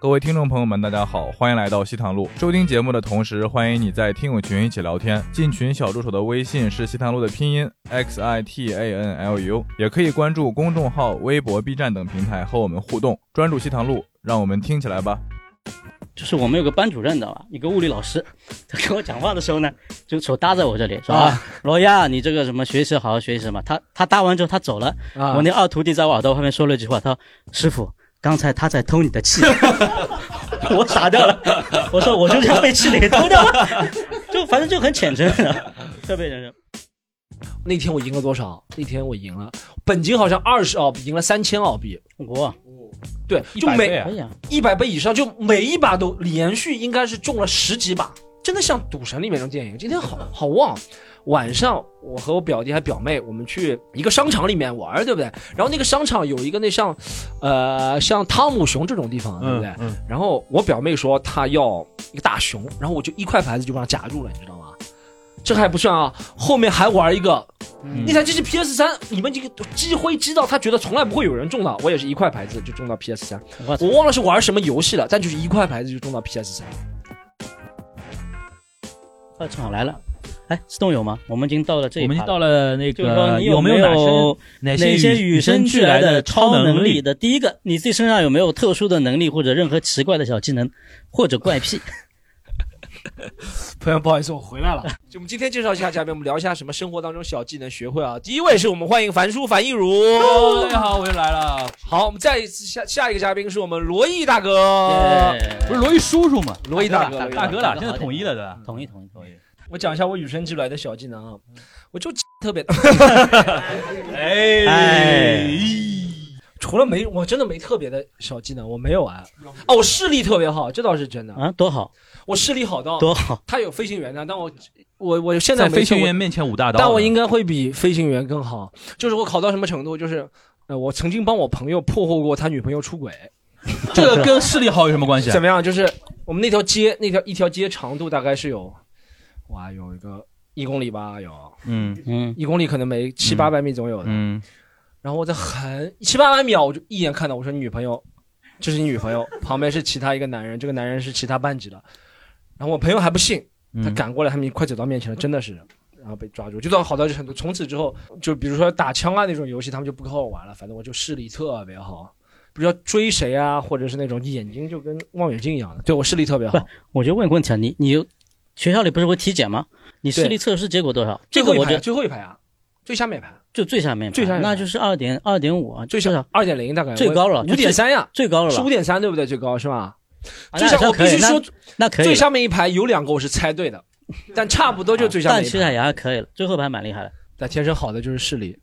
各位听众朋友们，大家好，欢迎来到西塘路。收听节目的同时，欢迎你在听友群一起聊天。进群小助手的微信是西塘路的拼音 x i t a n l u，也可以关注公众号、微博、B 站等平台和我们互动。专注西塘路，让我们听起来吧。就是我们有个班主任，知道吧？一个物理老师，他跟我讲话的时候呢，就手搭在我这里，说啊，罗亚，你这个什么学习好好学习什么。他他搭完之后他走了，我那二徒弟在我耳朵后面说了一句话，他说：“师傅。”刚才他在偷你的气，我傻掉了。我说我就这样被气给偷掉了，就反正就很虔诚，特别虔诚。那天我赢了多少？那天我赢了，本金好像二十澳币，赢了三千澳币。哇，对，就每一百倍以上，就每一把都连续应该是中了十几把，真的像赌神里面那种电影。今天好好旺。晚上，我和我表弟还表妹，我们去一个商场里面玩，对不对？然后那个商场有一个那像，呃，像汤姆熊这种地方，对不对？然后我表妹说她要一个大熊，然后我就一块牌子就把它夹住了，你知道吗？这还不算啊，后面还玩一个，那台机器 PS 三，你们这个积灰积到他觉得从来不会有人中到，我也是一块牌子就中到 PS 三，我忘了是玩什么游戏了，但就是一块牌子就中到 PS 三。快正好来了。哎，自动有吗？我们已经到了这一，我们已经到了那个有没有哪些与生俱来的超能力的？第一个，你自己身上有没有特殊的能力或者任何奇怪的小技能或者怪癖？朋友，不好意思，我回来了。就我们今天介绍一下嘉宾，我们聊一下什么生活当中小技能学会啊。第一位是我们欢迎樊叔樊亦儒，大家好，我又来了。好，我们再一次下下一个嘉宾是我们罗毅大哥，不是罗毅叔叔吗？罗毅大哥，大哥了，现在统一了对吧？统一统一统一。我讲一下我与生俱来的小技能啊，我就 特别，哎，除了没，我真的没特别的小技能，我没有啊。哦，我视力特别好，这倒是真的啊，多好，我视力好到多好。他有飞行员呢，但我我我现在飞行员面前舞大刀，但我应该会比飞行员更好。就是我考到什么程度，就是呃，我曾经帮我朋友破获过他女朋友出轨，这个跟视力好有什么关系？怎么样？就是我们那条街，那条一条街长度大概是有。哇，有一个一公里吧，有，嗯。嗯，一公里可能没七八百米总有的，嗯，然后我在很七八百秒，我就一眼看到，我说你女朋友，这是你女朋友，旁边是其他一个男人，这个男人是其他班级的，然后我朋友还不信，他赶过来，他们快走到面前了，真的是，然后被抓住，就算好到程度，从此之后，就比如说打枪啊那种游戏，他们就不和我玩了，反正我就视力特别好，不知道追谁啊，或者是那种眼睛就跟望远镜一样的，对我视力特别好。我就问个问题啊，你你。学校里不是会体检吗？你视力测试结果多少？最后一排，最后一排啊，最下面排，就最下面，最下面，那就是二点二点五啊，最少二点零大概，最高了，五点三呀，最高了，是五点三对不对？最高是吧？最下我必须说，那可以，最下面一排有两个我是猜对的，但差不多就最下面。但其实也还可以了，最后一排蛮厉害的。但天生好的就是视力。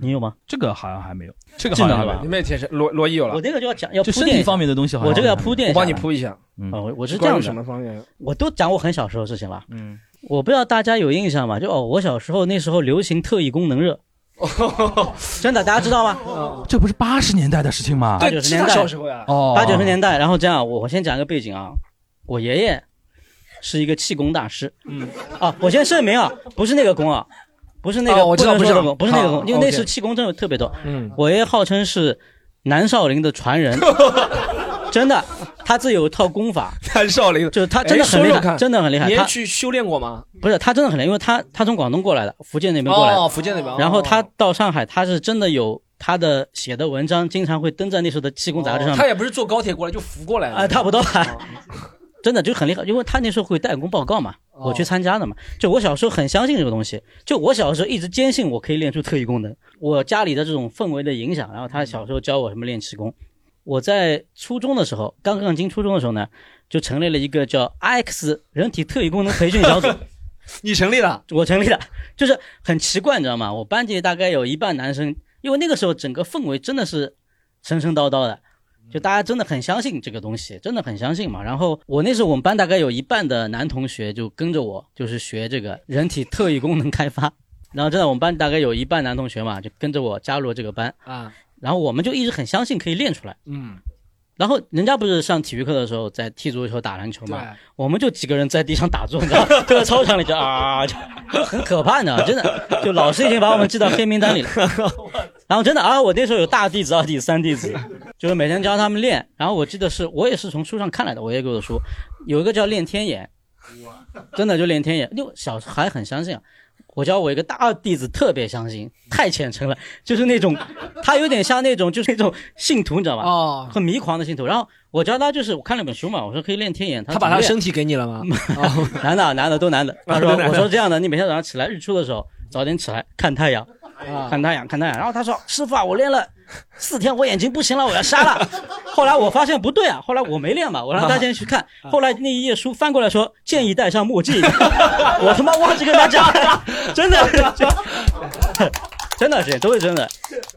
你有吗？这个好像还没有，这个好像吧？你们也天生罗罗伊有了。我这个就要讲，要身体方面的东西，我这个要铺垫，我帮你铺一下。啊，我我是这样的。什么方面？我都讲我很小时候的事情了。嗯，我不知道大家有印象吗？就哦，我小时候那时候流行特异功能热，真的，大家知道吗？这不是八十年代的事情吗？八九十年代小时候呀。哦，八九十年代。然后这样，我我先讲一个背景啊，我爷爷是一个气功大师。嗯，啊，我先声明啊，不是那个功啊。不是那个，我知道不是不是那个功，因为那时气功真的特别多。嗯，我爷爷号称是南少林的传人，真的，他自己有一套功法。南少林就是他真的很厉害，真的很厉害。他去修炼过吗？不是，他真的很厉害，因为他他从广东过来的，福建那边过来。哦，福建那边。然后他到上海，他是真的有他的写的文章，经常会登在那时候的气功杂志上。他也不是坐高铁过来，就扶过来了。啊，差不多。真的就很厉害，因为他那时候会代工报告嘛，我去参加的嘛。就我小时候很相信这个东西，就我小时候一直坚信我可以练出特异功能。我家里的这种氛围的影响，然后他小时候教我什么练气功。我在初中的时候，刚刚进初中的时候呢，就成立了一个叫 X 人体特异功能培训小组。你成立了？我成立了，就是很奇怪，你知道吗？我班级大概有一半男生，因为那个时候整个氛围真的是神神叨叨的。就大家真的很相信这个东西，真的很相信嘛。然后我那时候我们班大概有一半的男同学就跟着我，就是学这个人体特异功能开发。然后真的我们班大概有一半男同学嘛，就跟着我加入了这个班啊。然后我们就一直很相信可以练出来。嗯。然后人家不是上体育课的时候在踢足球、打篮球嘛，我们就几个人在地上打坐，你知道，就在操场里就啊，就很可怕，你知道，真的，就老师已经把我们记到黑名单里了。然后真的啊，我那时候有大弟子、二弟子、三弟子，就是每天教他们练。然后我记得是我也是从书上看来的，我也给我书有一个叫练天眼，真的就练天眼，就小孩很相信啊。我教我一个大二弟子特别相信，太虔诚了，就是那种他有点像那种就是那种信徒，你知道吧？哦，很迷狂的信徒。然后我教他就是我看了本书嘛，我说可以练天眼，他把他身体给你了吗？男的男的都男的。他说 我说这样的，你每天早上起来日出的时候早点起来看太阳。看太阳，看太阳。然后他说：“师傅啊，我练了四天，我眼睛不行了，我要瞎了。”后来我发现不对啊，后来我没练嘛，我让他先去看。后来那一页书翻过来说：“建议戴上墨镜。”我他妈忘记跟他讲了，真的，真的是都是真的。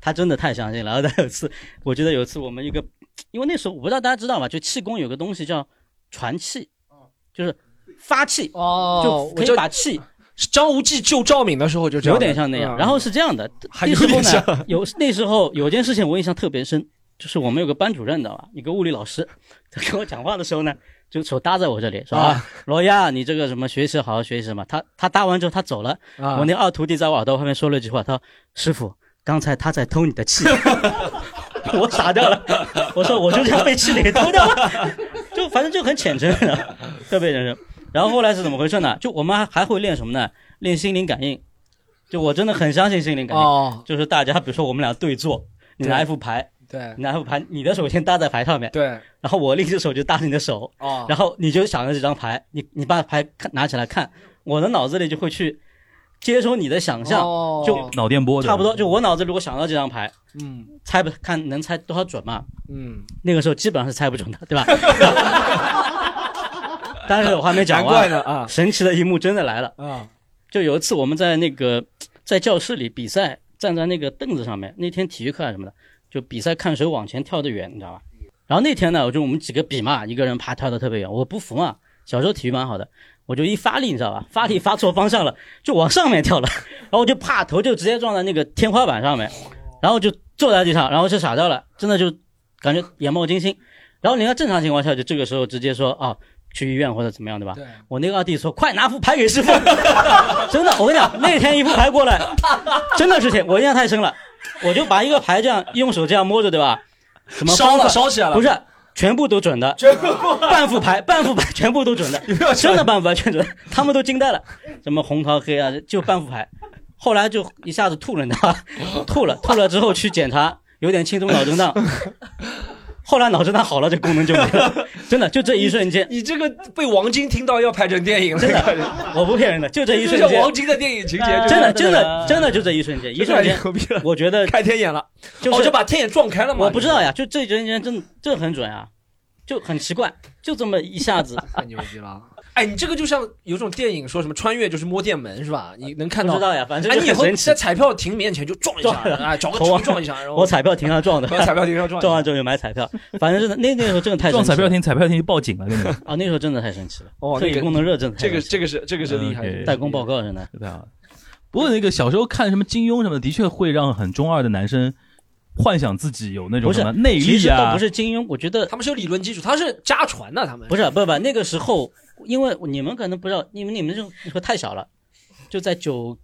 他真的太相信了。然后他有次，我记得有一次我们一个，因为那时候我不知道大家知道吗？就气功有个东西叫传气，就是发气哦，就可以把气。张无忌救赵敏的时候就这样，有点像那样。然后是这样的，那时候呢，有那时候有件事情我印象特别深，就是我们有个班主任的吧，一个物理老师，他跟我讲话的时候呢，就手搭在我这里，说啊，罗亚，你这个什么学习好好学习什么。他他搭完之后他走了，我那二徒弟在我耳朵后面说了一句话，他说师傅，刚才他在偷你的气，我傻掉了，我说我就这样被气给偷掉了，就反正就很虔诚，特别虔诚。然后后来是怎么回事呢？就我们还还会练什么呢？练心灵感应。就我真的很相信心灵感应，哦就是大家比如说我们俩对坐，你拿一副牌，对，拿一副牌，你的手先搭在牌上面，对，然后我另一只手就搭着你的手，哦，然后你就想着这张牌，你你把牌看拿起来看，我的脑子里就会去接收你的想象，哦就脑电波，差不多。就我脑子如果想到这张牌，嗯，猜不看能猜多少准嘛？嗯，那个时候基本上是猜不准的，对吧？但是我还没讲完呢啊！神奇的一幕真的来了啊！就有一次我们在那个在教室里比赛，站在那个凳子上面。那天体育课啊什么的，就比赛看谁往前跳得远，你知道吧？然后那天呢，我就我们几个比嘛，一个人爬跳得特别远，我不服嘛。小时候体育蛮好的，我就一发力，你知道吧？发力发错方向了，就往上面跳了，然后我就啪头就直接撞在那个天花板上面，然后就坐在地上，然后就傻掉了，真的就感觉眼冒金星。然后你看正常情况下就这个时候直接说啊。去医院或者怎么样，对吧？对。我那个二弟说：“快拿副牌给师傅。”真的，我跟你讲，那天一副牌过来，真的是天，我印象太深了。我就把一个牌这样用手这样摸着，对吧？什么烧了，烧起来了。不是，全部都准的。全部半副牌，半副牌全部都准的。真的半副牌全准，他们都惊呆了。什么红桃黑啊，就半副牌。后来就一下子吐了，你知道吧？吐了，吐了之后去检查，有点轻度脑震荡。后来脑震荡好了，这功能就没了，真的就这一瞬间。你这个被王晶听到要拍成电影了，真的，我不骗人的，就这一瞬间。王晶的电影情节，真的真的真的就这一瞬间，一瞬间，我觉得开天眼了，就就把天眼撞开了嘛。我不知道呀，就这一瞬间真这很准啊，就很奇怪，就这么一下子，太牛逼了。哎，你这个就像有种电影说什么穿越就是摸电门是吧？你能看到？不知道呀，反正哎，你以后在彩票亭面前就撞一下，啊，找个头撞一下。我彩票亭上撞的，彩票亭上撞，撞完之后就买彩票。反正真的，那那时候真的太撞彩票亭，彩票亭就报警了，真的。啊，那时候真的太神奇了。哦，特异功能热真的。这个这个是这个是厉害，代工报告真的。对啊。不过那个小时候看什么金庸什么的，的确会让很中二的男生。幻想自己有那种什么内力啊？不是金庸，我觉得他们是有理论基础，他是家传的，他们不是不不那个时候，因为你们可能不知道，因为你们就说太小了，就在九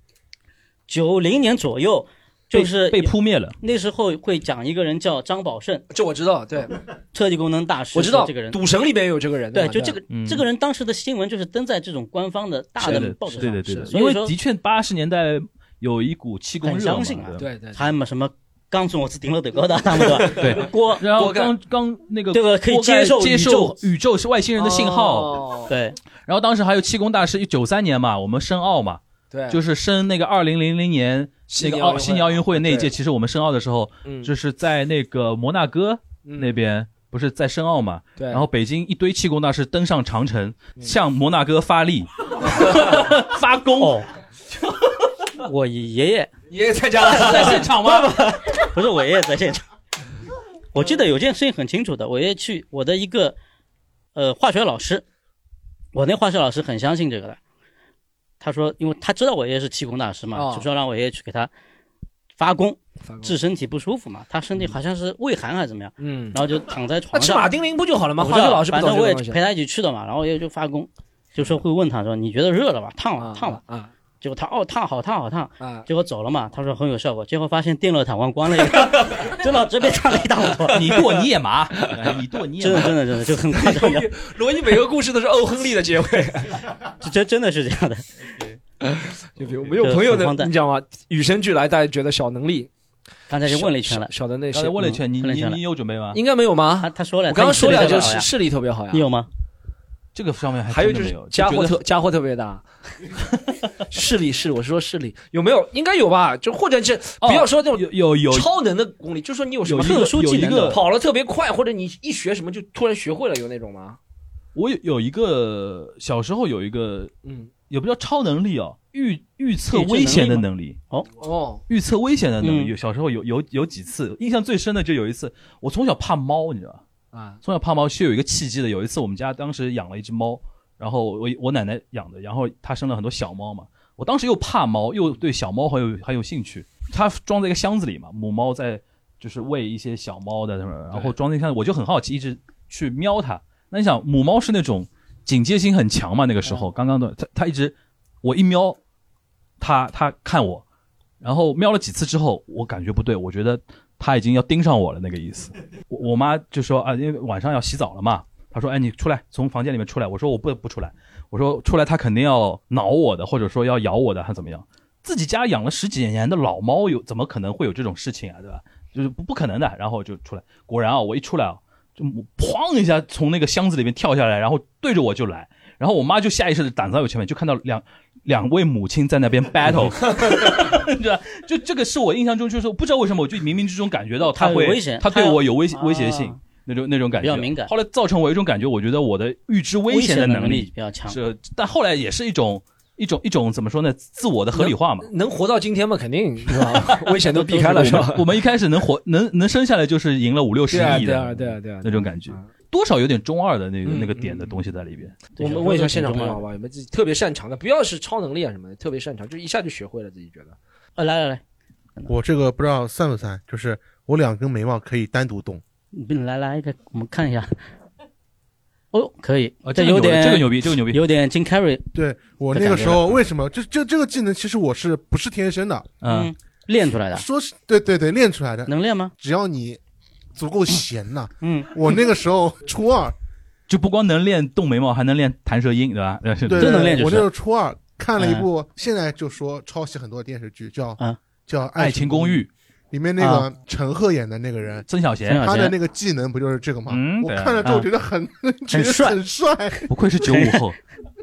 九零年左右，就是被扑灭了。那时候会讲一个人叫张宝胜，这我知道，对，特技功能大师，我知道这个人，赌神里边有这个人，对，就这个这个人当时的新闻就是登在这种官方的大的报纸上，对对对，因为的确八十年代有一股气功热嘛，对对，还有什么。刚从我是顶了德高的，他们说对。锅，然后刚刚那个这个可以接受接受宇宙是外星人的信号，对。然后当时还有气功大师，一九三年嘛，我们申奥嘛，对，就是申那个二零零零年那个奥悉尼奥运会那一届，其实我们申奥的时候，就是在那个摩纳哥那边，不是在申奥嘛，对。然后北京一堆气功大师登上长城，向摩纳哥发力，发功。我爷爷爷爷参加了，在现场吗？不是我爷爷在现场。我记得有件事情很清楚的，我爷爷去我的一个呃化学老师，我那化学老师很相信这个的。他说，因为他知道我爷爷是气功大师嘛，就说让我爷爷去给他发功，治身体不舒服嘛。他身体好像是胃寒还是怎么样，嗯，然后就躺在床上。吃马丁啉不就好了吗？化学老师反正我也陪他一起去的嘛。然后爷爷就发功，就说会问他说：“你觉得热了吧？烫了，烫了。”啊。结果他哦烫好烫好烫啊，结果走了嘛。他说很有效果，结果发现电热毯忘关了，真的这边烫了一大坨。你剁你也麻，你剁你也真的真的真的就很夸张。罗伊每个故事都是欧亨利的结尾，这真真的是这样的。就比如没有朋友的，你讲吗？与生俱来，大家觉得小能力。刚才就问了一圈了，小的那些问了一圈，你你你有准备吗？应该没有吗？他他说了，我刚刚说了，就是视力特别好呀。你有吗？这个上面还有就是家伙特家伙特别大，视力是我是说视力有没有？应该有吧？就或者是不要说这种有有有超能的功力，就说你有什么特殊技能，跑得特别快，或者你一学什么就突然学会了，有那种吗？我有有一个小时候有一个嗯，也不叫超能力哦，预预测危险的能力哦哦，预测危险的能力有。小时候有有有几次印象最深的就有一次，我从小怕猫，你知道吧？啊，从小怕猫是有一个契机的。有一次我们家当时养了一只猫，然后我我奶奶养的，然后它生了很多小猫嘛。我当时又怕猫，又对小猫很有很有兴趣。它装在一个箱子里嘛，母猫在就是喂一些小猫的什么，然后装在箱子，我就很好奇，一直去瞄它。那你想，母猫是那种警戒心很强嘛？那个时候刚刚的它，它一直我一瞄，它它看我，然后瞄了几次之后，我感觉不对，我觉得。他已经要盯上我了，那个意思。我我妈就说啊，因为晚上要洗澡了嘛。她说，哎，你出来，从房间里面出来。我说我不不出来。我说出来，他肯定要挠我的，或者说要咬我的，还怎么样？自己家养了十几年的老猫，有怎么可能会有这种事情啊？对吧？就是不不可能的。然后就出来，果然啊，我一出来啊，就砰一下从那个箱子里面跳下来，然后对着我就来。然后我妈就下意识的挡在我前面，就看到两两位母亲在那边 battle，对吧？就这个是我印象中，就是不知道为什么，我就冥冥之中感觉到他会，他对我有威威胁性，那种那种感觉比较敏感。后来造成我一种感觉，我觉得我的预知危险的能力比较强。是，但后来也是一种一种一种怎么说呢？自我的合理化嘛。能活到今天嘛？肯定是吧？危险都避开了是吧？我们一开始能活能能生下来就是赢了五六十亿的，对啊对啊对啊那种感觉。多少有点中二的那个那个点的东西在里边。我们问一下现场朋友好吧，有没有自己特别擅长的？不要是超能力啊什么的，特别擅长就一下就学会了，自己觉得。啊，来来来，我这个不知道算不算，就是我两根眉毛可以单独动。来来一个，我们看一下。哦，可以，这有点这个牛逼，这个牛逼，有点金 carry。对我那个时候为什么？这这这个技能其实我是不是天生的？嗯，练出来的。说是对对对，练出来的。能练吗？只要你。足够闲呐，嗯，我那个时候 初二，就不光能练动眉毛，还能练弹舌音，对吧？对，都能练。我那时候初二看了一部，现在就说抄袭很多电视剧，叫叫《爱情公寓》，里面那个陈赫演的那个人曾小贤，他的那个技能不就是这个吗？我看了之后觉得很 很帅，很帅，不愧是九五后。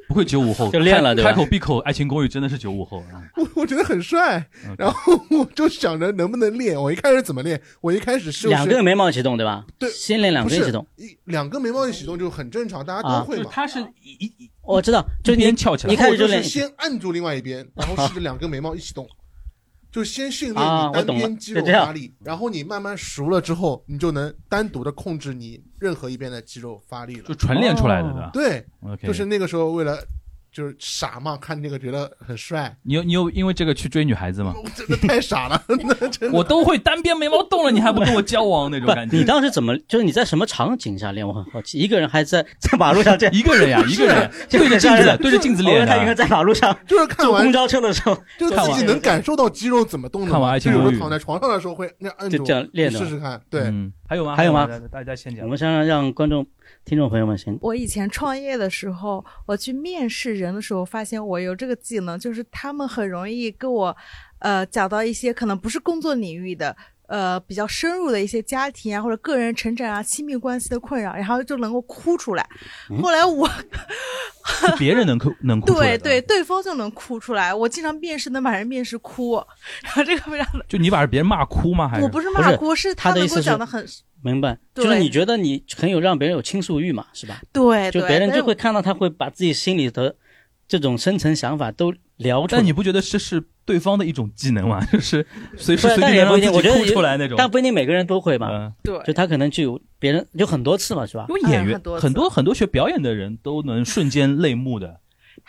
不会九五后 就练了，对开口闭口《爱情公寓》真的是九五后。我 我觉得很帅，然后我就想着能不能练。我一开始怎么练？我一开始是两根眉毛一起动，对吧？对，先练两根一起动。一两根眉毛一起动就很正常，大家都会嘛。他是一一我知道，就边翘起来，一开始就练，先按住另外一边，然后试着两根眉毛一起动。就先训练你单边肌肉发力，然后你慢慢熟了之后，你就能单独的控制你任何一边的肌肉发力了。就纯练出来的，对对，就是那个时候为了。就是傻嘛，看这个觉得很帅。你有你有因为这个去追女孩子吗？真的太傻了，我都会单边眉毛动了，你还不跟我交往那种感觉？你当时怎么？就是你在什么场景下练？我很好奇。一个人还在在马路上这样？一个人呀，一个人对着镜子，对着镜子练。他应该在马路上，就是看完公交车的时候，就自己能感受到肌肉怎么动的。看完爱情公寓，躺在床上的时候会那按住，这样练的试试看。对，还有吗？还有吗？大家先讲。我们先让观众。听众朋友们，先。我以前创业的时候，我去面试人的时候，发现我有这个技能，就是他们很容易跟我，呃，讲到一些可能不是工作领域的，呃，比较深入的一些家庭啊或者个人成长啊、亲密关系的困扰，然后就能够哭出来。后来我，别人能哭能哭对对，对方就能哭出来。我经常面试能把人面试哭，然后这个非常的。就你把别人骂哭吗？还是我不是骂哭，是他能够讲的很。明白，就是你觉得你很有让别人有倾诉欲嘛，是吧？对，就别人就会看到他会把自己心里的这种深层想法都聊出来。但你不觉得这是对方的一种技能吗？就是随时随地让自己哭出来那种。但不一定每个人都会嘛。对，就他可能就有别人有很多次嘛，是吧？因为演员很多很多学表演的人都能瞬间泪目的。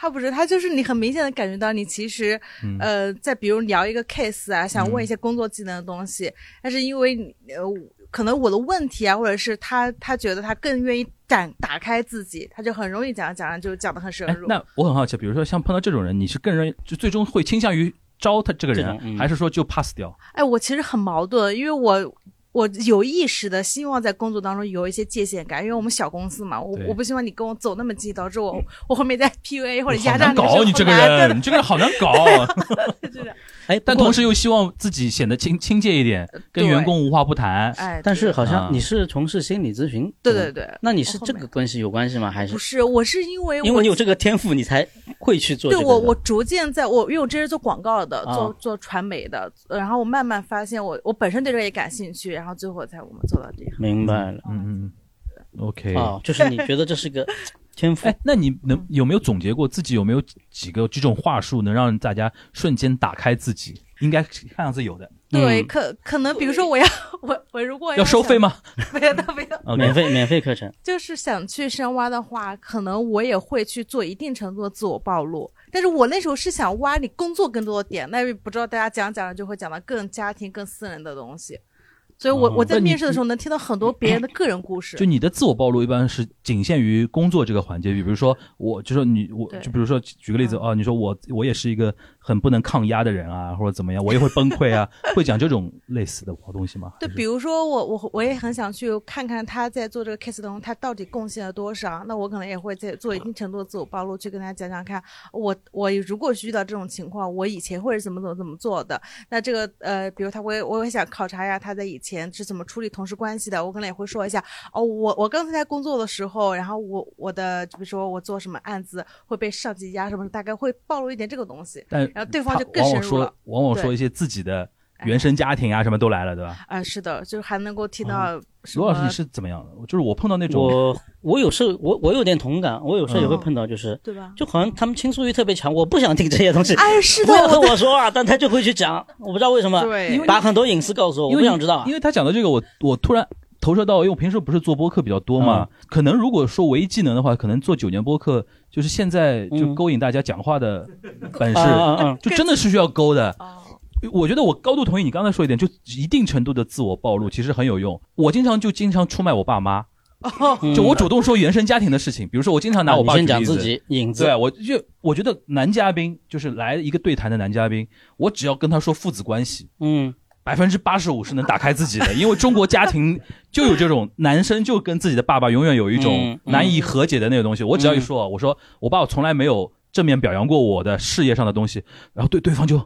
他不是，他就是你很明显的感觉到你其实，呃，在比如聊一个 case 啊，想问一些工作技能的东西，但是因为呃，可能我的问题啊，或者是他他觉得他更愿意展打开自己，他就很容易讲讲就讲的很深入。那我很好奇，比如说像碰到这种人，你是更认就最终会倾向于招他这个人，还是说就 pass 掉？哎，我其实很矛盾，因为我。我有意识的希望在工作当中有一些界限感，因为我们小公司嘛，我我不希望你跟我走那么近，导致我我后面在 PUA 或者压榨你。搞你这个人，你这个人好难搞。哎，但同时又希望自己显得亲亲切一点，跟员工无话不谈。哎，但是好像你是从事心理咨询，对对对，那你是这个关系有关系吗？还是不是？我是因为因为你有这个天赋，你才会去做。对我，我逐渐在我因为我之前做广告的，做做传媒的，然后我慢慢发现我我本身对这个也感兴趣，然后最后才我们做到这样。明白了，嗯嗯，OK 哦，就是你觉得这是个。天赋哎，那你能有没有总结过自己有没有几个这种话术能让大家瞬间打开自己？应该看样子有的。对，可可能比如说我要 我我如果要收费吗？没有，没有，免费免费课程。就是想去深挖的话，可能我也会去做一定程度的自我暴露。但是我那时候是想挖你工作更多的点，那不知道大家讲讲就会讲到更家庭、更私人的东西。所以，我我在面试的时候能听到很多别人的个人故事。就你的自我暴露一般是仅限于工作这个环节，比如说，我就说你，我就比如说举个例子啊，你说我我也是一个。很不能抗压的人啊，或者怎么样，我也会崩溃啊，会讲这种类似的好东西吗？对，比如说我我我也很想去看看他在做这个 case 当中，他到底贡献了多少。那我可能也会在做一定程度的自我暴露，去跟他讲讲看，我我如果是遇到这种情况，我以前会是怎么怎么怎么做的。那这个呃，比如他会，我也想考察一下他在以前是怎么处理同事关系的。我可能也会说一下，哦，我我刚才在工作的时候，然后我我的就比如说我做什么案子会被上级压什么，大概会暴露一点这个东西。但然后对方就更深入了，往往说一些自己的原生家庭啊，什么都来了，对吧？啊，是的，就是还能够听到。罗老师，你是怎么样的？就是我碰到那种，我我有时候我我有点同感，我有时候也会碰到，就是对吧？就好像他们倾诉欲特别强，我不想听这些东西。哎，是的，不要和我说啊，但他就会去讲，我不知道为什么，对，把很多隐私告诉我，我不想知道。因为他讲的这个，我我突然投射到，因为我平时不是做播客比较多嘛，可能如果说唯一技能的话，可能做九年播客。就是现在就勾引大家讲话的本事，就真的是需要勾的。我觉得我高度同意你刚才说一点，就一定程度的自我暴露其实很有用。我经常就经常出卖我爸妈，就我主动说原生家庭的事情，比如说我经常拿我爸妈影子。对，我就我觉得男嘉宾就是来一个对谈的男嘉宾，我只要跟他说父子关系，嗯。百分之八十五是能打开自己的，因为中国家庭 就有这种男生就跟自己的爸爸永远有一种难以和解的那个东西。我只要一说，我说我爸爸从来没有正面表扬过我的事业上的东西，然后对对方 就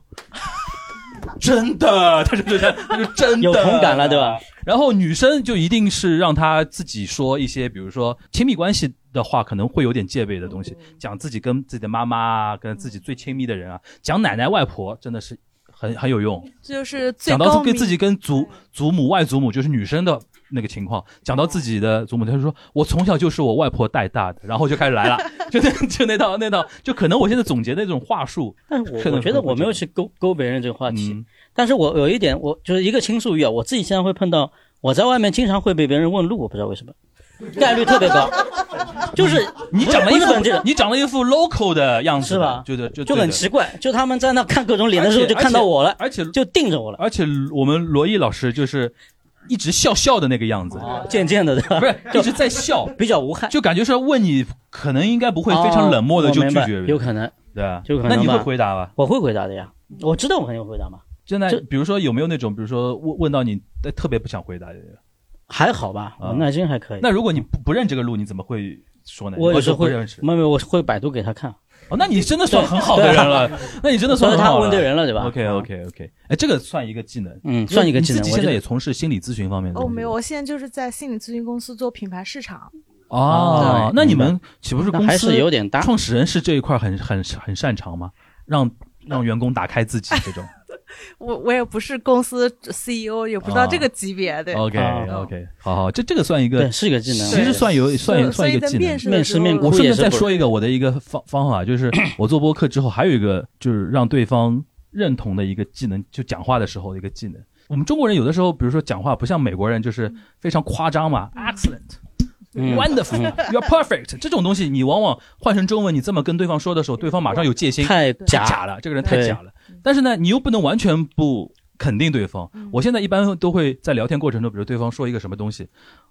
真的，他就他他就真的有同感了，对吧？然后女生就一定是让他自己说一些，比如说亲密关系的话，可能会有点戒备的东西，讲自己跟自己的妈妈啊，跟自己最亲密的人啊，讲奶奶外婆，真的是。很很有用，就是讲到跟自己跟祖祖母外祖母就是女生的那个情况，讲到自己的祖母，他就说我从小就是我外婆带大的，然后就开始来了，就那就那套那套，就可能我现在总结的那种话术，但是我我觉得我没有去勾勾别人这个话题，但是我有一点，我就是一个倾诉欲啊，我自己现在会碰到，我在外面经常会被别人问路，我不知道为什么。概率特别高，就是你长了一副你长了一副 local 的样子，是吧？就就就很奇怪，就他们在那看各种脸的时候，就看到我了，而且就盯着我了。而且我们罗毅老师就是一直笑笑的那个样子，渐渐的，不是一直在笑，比较无害，就感觉是问你，可能应该不会非常冷漠的就拒绝，有可能，对啊，就可能。那你会回答吧？我会回答的呀，我知道我肯定会回答嘛。现在，比如说有没有那种，比如说问问到你特别不想回答的？还好吧，耐心还可以。那如果你不不认这个路，你怎么会说呢？我也是会认识，没有，我会百度给他看。哦，那你真的算很好的人了。那你真的算很好他问对人了，对吧？OK OK OK，哎，这个算一个技能，嗯，算一个技能。自己现在也从事心理咨询方面的。哦，没有，我现在就是在心理咨询公司做品牌市场。哦，那你们岂不是公司还是有点大？创始人是这一块很很很擅长吗？让让员工打开自己这种。我我也不是公司 CEO，也不知道这个级别的。OK OK，好好，这这个算一个，是一个技能，其实算有算算一个技能。面试面，我顺便再说一个我的一个方方法，就是 我做播客之后，还有一个就是让对方认同的一个技能，就讲话的时候的一个技能。我们中国人有的时候，比如说讲话不像美国人，就是非常夸张嘛，excellent。wonderful，you're perfect。这种东西你往往换成中文，你这么跟对方说的时候，对方马上有戒心，太假了，这个人太假了。但是呢，你又不能完全不肯定对方。我现在一般都会在聊天过程中，比如对方说一个什么东西，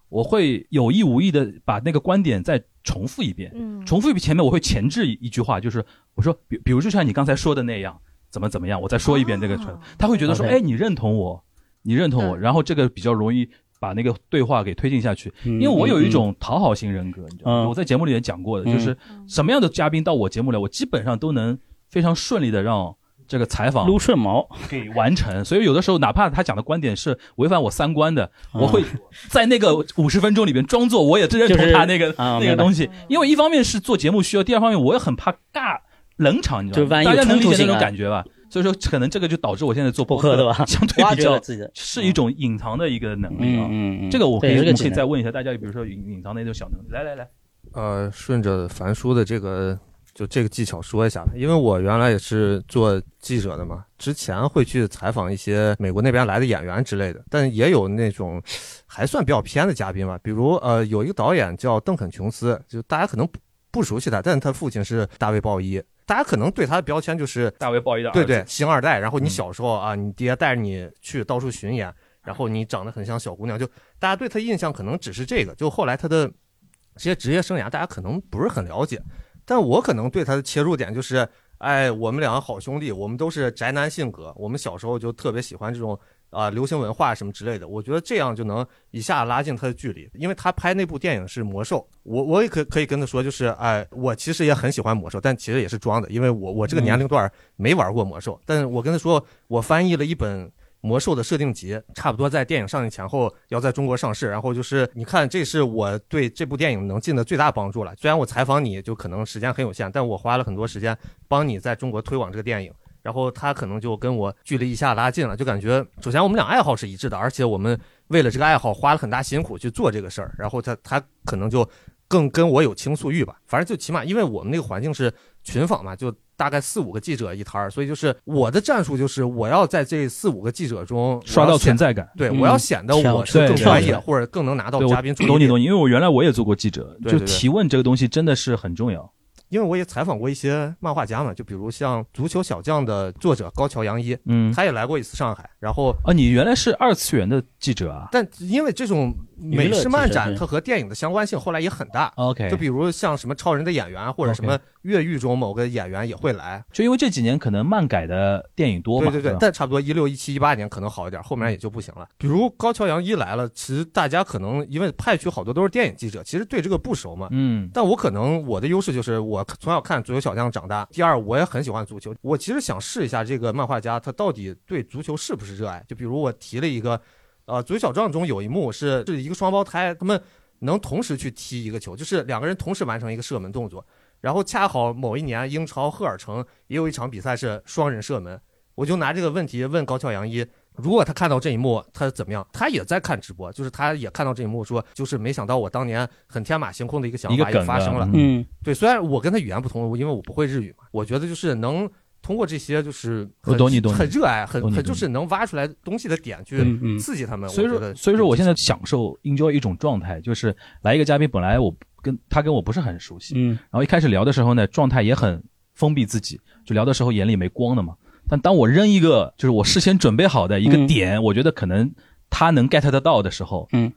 我会有意无意的把那个观点再重复一遍，重复一遍前面我会前置一句话，就是我说，比比如就像你刚才说的那样，怎么怎么样，我再说一遍这个，他会觉得说，哎，你认同我。你认同我，然后这个比较容易把那个对话给推进下去。因为我有一种讨好型人格，你知道吗？我在节目里面讲过的，就是什么样的嘉宾到我节目来，我基本上都能非常顺利的让这个采访撸顺毛给完成。所以有的时候，哪怕他讲的观点是违反我三观的，我会在那个五十分钟里边装作我也认同他那个那个东西。因为一方面是做节目需要，第二方面我也很怕尬冷场，你知道吗？大家能理解那种感觉吧？所以说，可能这个就导致我现在做播客对吧？相对比较是一种隐藏的一个能力啊。嗯嗯这个我可以，我可以再问一下大家，比如说隐隐藏的一种小能力。来来来，呃，顺着樊叔的这个就这个技巧说一下吧。因为我原来也是做记者的嘛，之前会去采访一些美国那边来的演员之类的，但也有那种还算比较偏的嘉宾吧。比如呃，有一个导演叫邓肯·琼斯，就大家可能不不熟悉他，但是他父亲是大卫·鲍伊。大家可能对他的标签就是大卫鲍伊的对对星二代，然后你小时候啊，你爹带着你去到处巡演，然后你长得很像小姑娘，就大家对他印象可能只是这个。就后来他的这些职业生涯，大家可能不是很了解，但我可能对他的切入点就是，哎，我们两个好兄弟，我们都是宅男性格，我们小时候就特别喜欢这种。啊，流行文化什么之类的，我觉得这样就能一下拉近他的距离，因为他拍那部电影是魔兽，我我也可可以跟他说，就是哎，我其实也很喜欢魔兽，但其实也是装的，因为我我这个年龄段没玩过魔兽，但是我跟他说，我翻译了一本魔兽的设定集，差不多在电影上映前后要在中国上市，然后就是你看，这是我对这部电影能尽的最大帮助了。虽然我采访你就可能时间很有限，但我花了很多时间帮你在中国推广这个电影。然后他可能就跟我距离一下拉近了，就感觉首先我们俩爱好是一致的，而且我们为了这个爱好花了很大辛苦去做这个事儿。然后他他可能就更跟我有倾诉欲吧。反正就起码因为我们那个环境是群访嘛，就大概四五个记者一摊儿，所以就是我的战术就是我要在这四五个记者中刷到存在感。对，我要显得我是更专业或者更能拿到嘉宾。懂你懂你，因为我原来我也做过记者，就提问这个东西真的是很重要。因为我也采访过一些漫画家嘛，就比如像《足球小将》的作者高桥洋一，嗯，他也来过一次上海。然后啊，你原来是二次元的记者啊？但因为这种美式漫展，它和电影的相关性后来也很大。OK，就比如像什么超人的演员，或者什么越狱中某个演员也会来。就因为这几年可能漫改的电影多嘛。对对对。但差不多一六一七一八年可能好一点，后面也就不行了。比如高桥洋一来了，其实大家可能因为派去好多都是电影记者，其实对这个不熟嘛。嗯。但我可能我的优势就是我从小看足球小将长大。第二，我也很喜欢足球。我其实想试一下这个漫画家他到底对足球是不是。热爱，就比如我提了一个，呃，足球小将中有一幕是是一个双胞胎，他们能同时去踢一个球，就是两个人同时完成一个射门动作。然后恰好某一年英超赫尔城也有一场比赛是双人射门，我就拿这个问题问高桥洋一，如果他看到这一幕，他怎么样？他也在看直播，就是他也看到这一幕，说就是没想到我当年很天马行空的一个想法也发生了。嗯，对，虽然我跟他语言不同，因为我不会日语嘛，我觉得就是能。通过这些就是很很热爱，很很就是能挖出来东西的点去刺激他们。所以说，所以说我现在享受 enjoy 一种状态，就是来一个嘉宾，本来我跟他跟我不是很熟悉，嗯，然后一开始聊的时候呢，状态也很封闭自己，就聊的时候眼里没光的嘛。但当我扔一个就是我事先准备好的一个点，我觉得可能他能 get 得到的时候，嗯，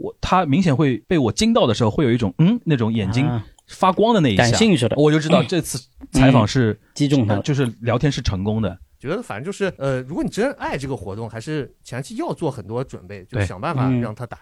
我他明显会被我惊到的时候，会有一种嗯那种眼睛。发光的那一下，感兴趣的，我就知道这次采访是击中他，就是聊天是成功的。觉得反正就是，呃，如果你真爱这个活动，还是前期要做很多准备，就想办法让他打。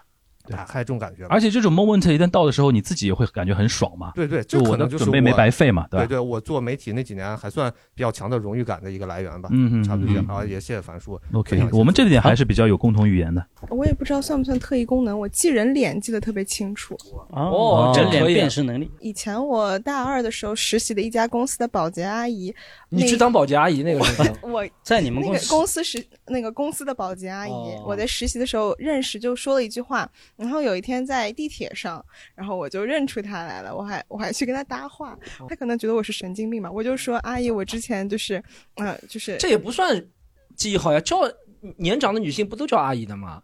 打开这种感觉，而且这种 moment 一旦到的时候，你自己也会感觉很爽嘛。对对，就我的准备没白费嘛。对对，我做媒体那几年还算比较强的荣誉感的一个来源吧。嗯嗯，差不多。好，也谢谢樊叔。OK，我们这点还是比较有共同语言的。我也不知道算不算特异功能，我记人脸记得特别清楚。哦，人脸辨识能力。以前我大二的时候实习的一家公司的保洁阿姨，你去当保洁阿姨那个时候，我在你们公司公司实那个公司的保洁阿姨，我在实习的时候认识，就说了一句话，然后有一天。在地铁上，然后我就认出他来了，我还我还去跟他搭话，他可能觉得我是神经病吧，我就说阿姨，我之前就是，嗯，就是这也不算记忆好呀，叫年长的女性不都叫阿姨的吗？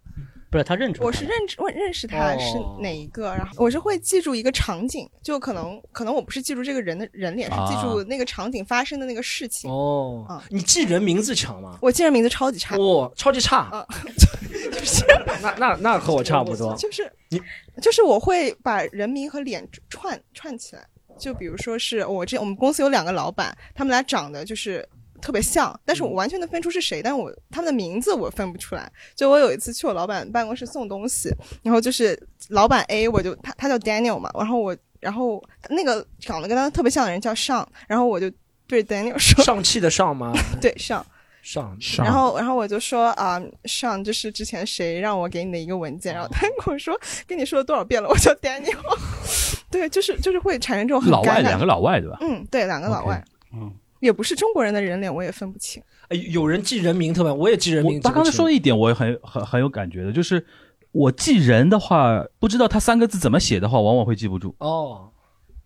不是他认出，我是认我认识他是哪一个，然后我是会记住一个场景，就可能可能我不是记住这个人的人脸，是记住那个场景发生的那个事情。哦，啊，你记人名字强吗？我记人名字超级差，哇，超级差啊！就是 那那那和我差不多，就是你就是我会把人名和脸串串起来，就比如说是我这我们公司有两个老板，他们俩长得就是。特别像，但是我完全能分出是谁，但是我他们的名字我分不出来。就我有一次去我老板办公室送东西，然后就是老板 A，我就他他叫 Daniel 嘛，然后我然后那个长得跟他特别像的人叫上，然后我就对 Daniel 说 上气的上吗？对上上上，然后然后我就说啊上就是之前谁让我给你的一个文件，然后他跟我说跟你说了多少遍了，我叫 Daniel，对，就是就是会产生这种老外两个老外对吧？嗯，对，两个老外，嗯。也不是中国人的人脸，我也分不清。哎，有人记人名特别，我也记人名。他刚才说的一点，我也很很很有感觉的，就是我记人的话，不知道他三个字怎么写的话，往往会记不住。哦，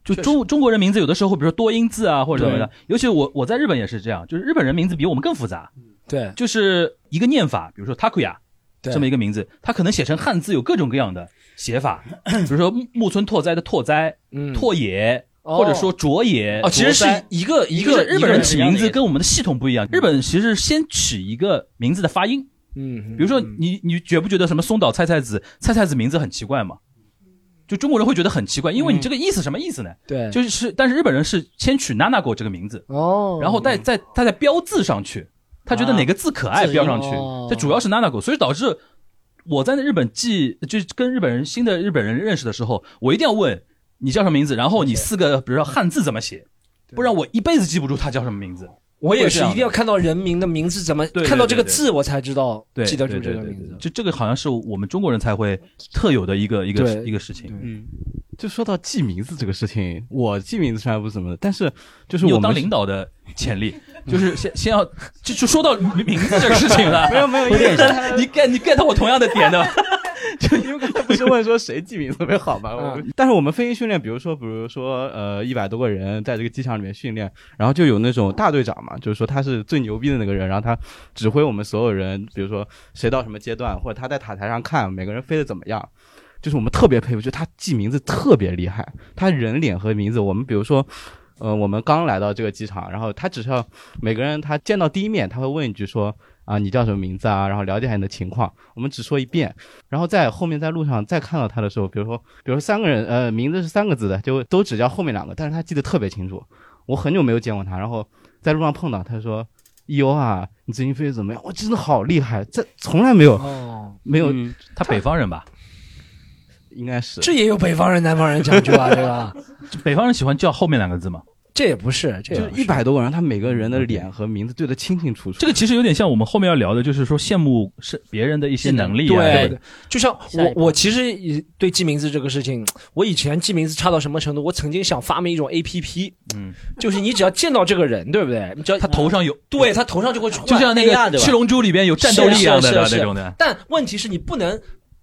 就中中国人名字有的时候，比如说多音字啊，或者什么的。尤其我我在日本也是这样，就是日本人名字比我们更复杂。对，就是一个念法，比如说 Takuya 这么一个名字，他可能写成汉字有各种各样的写法，比如说木村拓哉的拓哉，嗯，拓野。或者说卓野哦，其实是一个一个日本人起名字跟我们的系统不一样。日本其实先取一个名字的发音，嗯，比如说你你觉不觉得什么松岛菜菜子菜菜子名字很奇怪嘛？就中国人会觉得很奇怪，因为你这个意思什么意思呢？对，就是但是日本人是先取 Nanago 这个名字哦，然后再再他在标字上去，他觉得哪个字可爱标上去，这主要是 Nanago，所以导致我在日本记就跟日本人新的日本人认识的时候，我一定要问。你叫什么名字？然后你四个，比如说汉字怎么写？不然我一辈子记不住他叫什么名字。我也是，一定要看到人名的名字怎么看到这个字，我才知道记得住这个名字。就这个好像是我们中国人才会特有的一个一个一个事情。嗯，就说到记名字这个事情，我记名字虽然不是怎么的，但是就是我当领导的潜力，就是先先要就就说到名字这个事情了。没有没有，你 get 你 get 我同样的点的。就因为刚才不是问说谁记名特别好吗？但是我们飞行训练，比如说，比如说，呃，一百多个人在这个机场里面训练，然后就有那种大队长嘛，就是说他是最牛逼的那个人，然后他指挥我们所有人，比如说谁到什么阶段，或者他在塔台上看每个人飞的怎么样，就是我们特别佩服，就他记名字特别厉害，他人脸和名字，我们比如说，呃，我们刚来到这个机场，然后他只需要每个人他见到第一面，他会问一句说。啊，你叫什么名字啊？然后了解一下你的情况，我们只说一遍，然后在后面在路上再看到他的时候，比如说，比如说三个人，呃，名字是三个字的，就都只叫后面两个，但是他记得特别清楚。我很久没有见过他，然后在路上碰到，他说：“优啊，你最近飞得怎么样？”我真的好厉害，这从来没有，没有。他北方人吧？应该是。这也有北方人、南方人讲究啊，对吧？北方人喜欢叫后面两个字吗？这也不是，这就一百多个人，他每个人的脸和名字对得清清楚楚。这个其实有点像我们后面要聊的，就是说羡慕是别人的一些能力。对，就像我，我其实对记名字这个事情，我以前记名字差到什么程度？我曾经想发明一种 A P P，嗯，就是你只要见到这个人，对不对？你只要他头上有，对他头上就会出就像那个七龙珠里边有战斗力一样的那种的。但问题是你不能。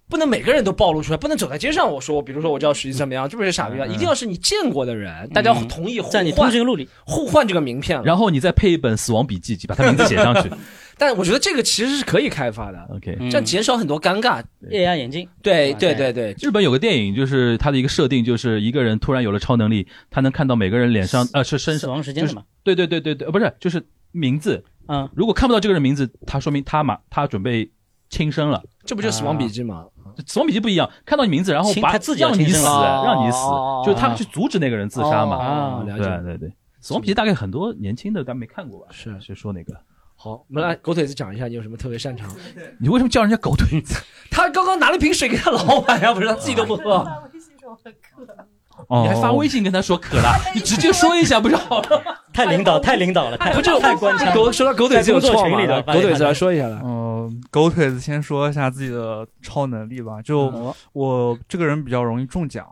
不能每个人都暴露出来，不能走在街上我说，比如说我叫徐怎么样，这不是傻逼啊？一定要是你见过的人，大家同意在你通讯录里互换这个名片，然后你再配一本死亡笔记，把他名字写上去。但我觉得这个其实是可以开发的，OK，这样减少很多尴尬。AR 眼镜，对对对对。日本有个电影，就是它的一个设定，就是一个人突然有了超能力，他能看到每个人脸上呃是身上死亡时间嘛？对对对对对，不是就是名字。嗯，如果看不到这个人名字，他说明他嘛他准备轻生了，这不就死亡笔记吗？死亡笔记不一样，看到你名字，然后把自己让你死，让你死，就是他们去阻止那个人自杀嘛。啊，了解。对对对，死亡笔记大概很多年轻的，咱没看过吧？是谁说那个？好，我们来狗腿子讲一下，你有什么特别擅长？你为什么叫人家狗腿子？他刚刚拿了瓶水给他老板呀，不是他自己都不喝。你还发微信跟他说渴了，你直接说一下不就好了？太领导，太领导了，太不就太官腔。狗说到狗腿子有错吗？狗腿子来说一下来。嗯，狗腿子先说一下自己的超能力吧。就我这个人比较容易中奖。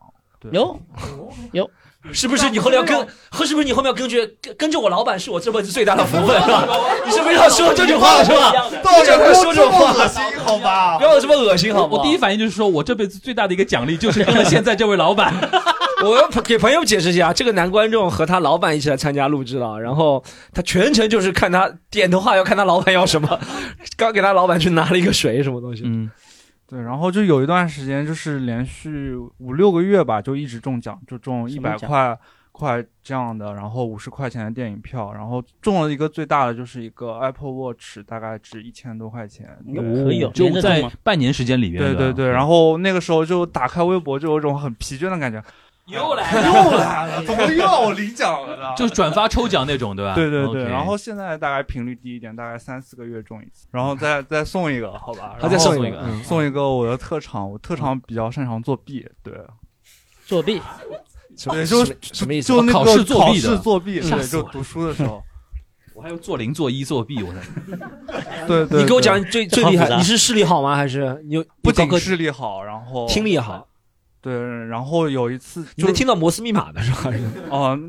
有有。是不是你后面要跟？是不是你后面要跟着跟着我老板？是我这辈子最大的福分，是吧？你是不是要说这句话是吧？到这快说这种话，恶心好吧？不要这么恶心好吗？我第一反应就是说，我这辈子最大的一个奖励就是跟了现在这位老板。我要给朋友解释一下，这个男观众和他老板一起来参加录制了，然后他全程就是看他点头话要看他老板要什么，刚给他老板去拿了一个水什么东西。嗯。对，然后就有一段时间，就是连续五六个月吧，就一直中奖，就中一百块块这样的，然后五十块钱的电影票，然后中了一个最大的就是一个 Apple Watch，大概值一千多块钱，可以就在半年时间里面。对对对，然后那个时候就打开微博，就有种很疲倦的感觉。又来了又来了，怎么又要我领奖了呢？就转发抽奖那种，对吧？对对对。然后现在大概频率低一点，大概三四个月中一次，然后再再送一个，好吧？再送一个，送一个我的特长，我特长比较擅长作弊，对。作弊？对，就什么意思？就那个考试作弊的，考试作弊，对，就读书的时候。我还有做零做一作弊，我对对。你给我讲最最厉害，你是视力好吗？还是你不仅视力好，然后听力也好。对，然后有一次就听到摩斯密码的是吧？哦，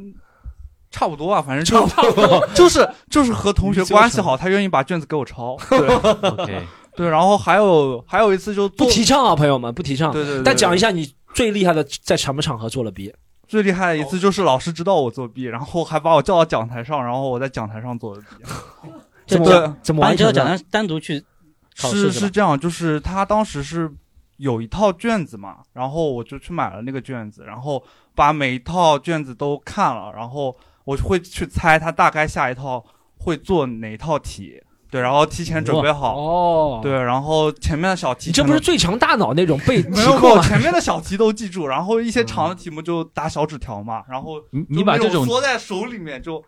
差不多啊，反正差不多 就是就是和同学关系好，他愿意把卷子给我抄。对，对，然后还有还有一次就不提倡啊，朋友们不提倡。对对。但讲一下你最厉害的在什么场合做了弊？最厉害的一次就是老师知道我作弊，然后还把我叫到讲台上，然后我在讲台上做的弊。怎么怎么完成？讲台单独去是是这样，就是他当时是。有一套卷子嘛，然后我就去买了那个卷子，然后把每一套卷子都看了，然后我会去猜他大概下一套会做哪一套题，对，然后提前准备好。哦，对，然后前面的小题，这不是最强大脑那种背没有，前面的小题都记住，然后一些长的题目就打小纸条嘛，然后你你把这种缩在手里面就。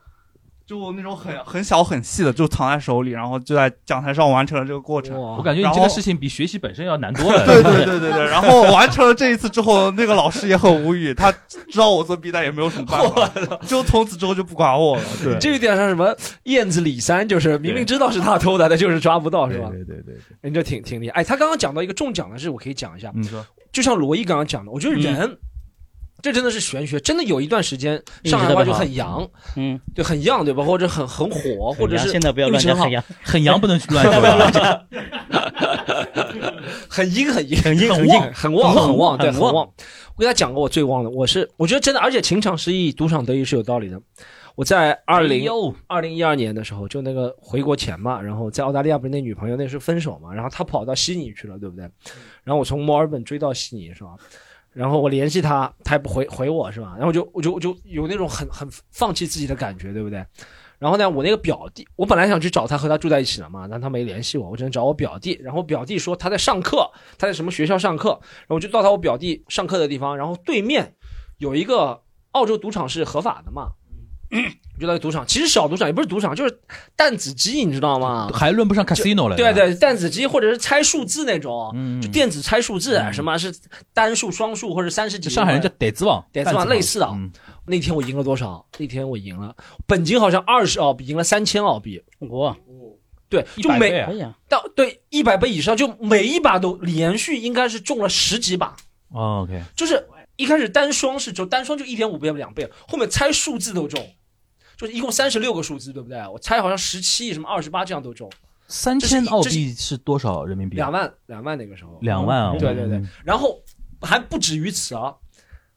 就那种很很小很细的，就藏在手里，然后就在讲台上完成了这个过程。我感觉你这个事情比学习本身要难多了。对对对对对。然后完成了这一次之后，那个老师也很无语，他知道我做弊，但也没有什么办法，就从此之后就不管我了。对，这有点上什么燕子李三，就是明明知道是他偷的，但就是抓不到，是吧？对对对对。人这挺挺厉害。哎，他刚刚讲到一个中奖的事，我可以讲一下。你说，就像罗毅刚刚讲的，我觉得人。这真的是玄学，真的有一段时间上海话就很洋，嗯，对，很洋，对吧？或者很很火，或者是现在不要乱讲很洋，很洋不能乱讲，很阴很阴很阴很旺很旺很旺，对，很旺。我给他讲过，我最旺的，我是我觉得真的，而且情场失意，赌场得意是有道理的。我在二零二零一二年的时候，就那个回国前嘛，然后在澳大利亚不是那女朋友那时候分手嘛，然后他跑到悉尼去了，对不对？然后我从墨尔本追到悉尼，是吧？然后我联系他，他也不回回我是吧？然后就我就我就有那种很很放弃自己的感觉，对不对？然后呢，我那个表弟，我本来想去找他和他住在一起的嘛，但他没联系我，我只能找我表弟。然后表弟说他在上课，他在什么学校上课，然后我就到他我表弟上课的地方，然后对面有一个澳洲赌场是合法的嘛。就那个赌场，其实小赌场也不是赌场，就是弹子机，你知道吗？还论不上 casino 了。对对，弹子机或者是猜数字那种，就电子猜数字，什么是单数、双数或者三十几。上海人叫逮子网，逮子网类似的。那天我赢了多少？那天我赢了，本金好像二十澳币，赢了三千澳币。哇，对，就每到对一百倍以上，就每一把都连续应该是中了十几把。哦 OK，就是一开始单双是就单双就一点五倍两倍，后面猜数字都中。就是一共三十六个数字，对不对？我猜好像十七什么二十八这样都中。三千澳币是多少人民币？两万，两万那个时候。两万啊！对对对。然后还不止于此啊！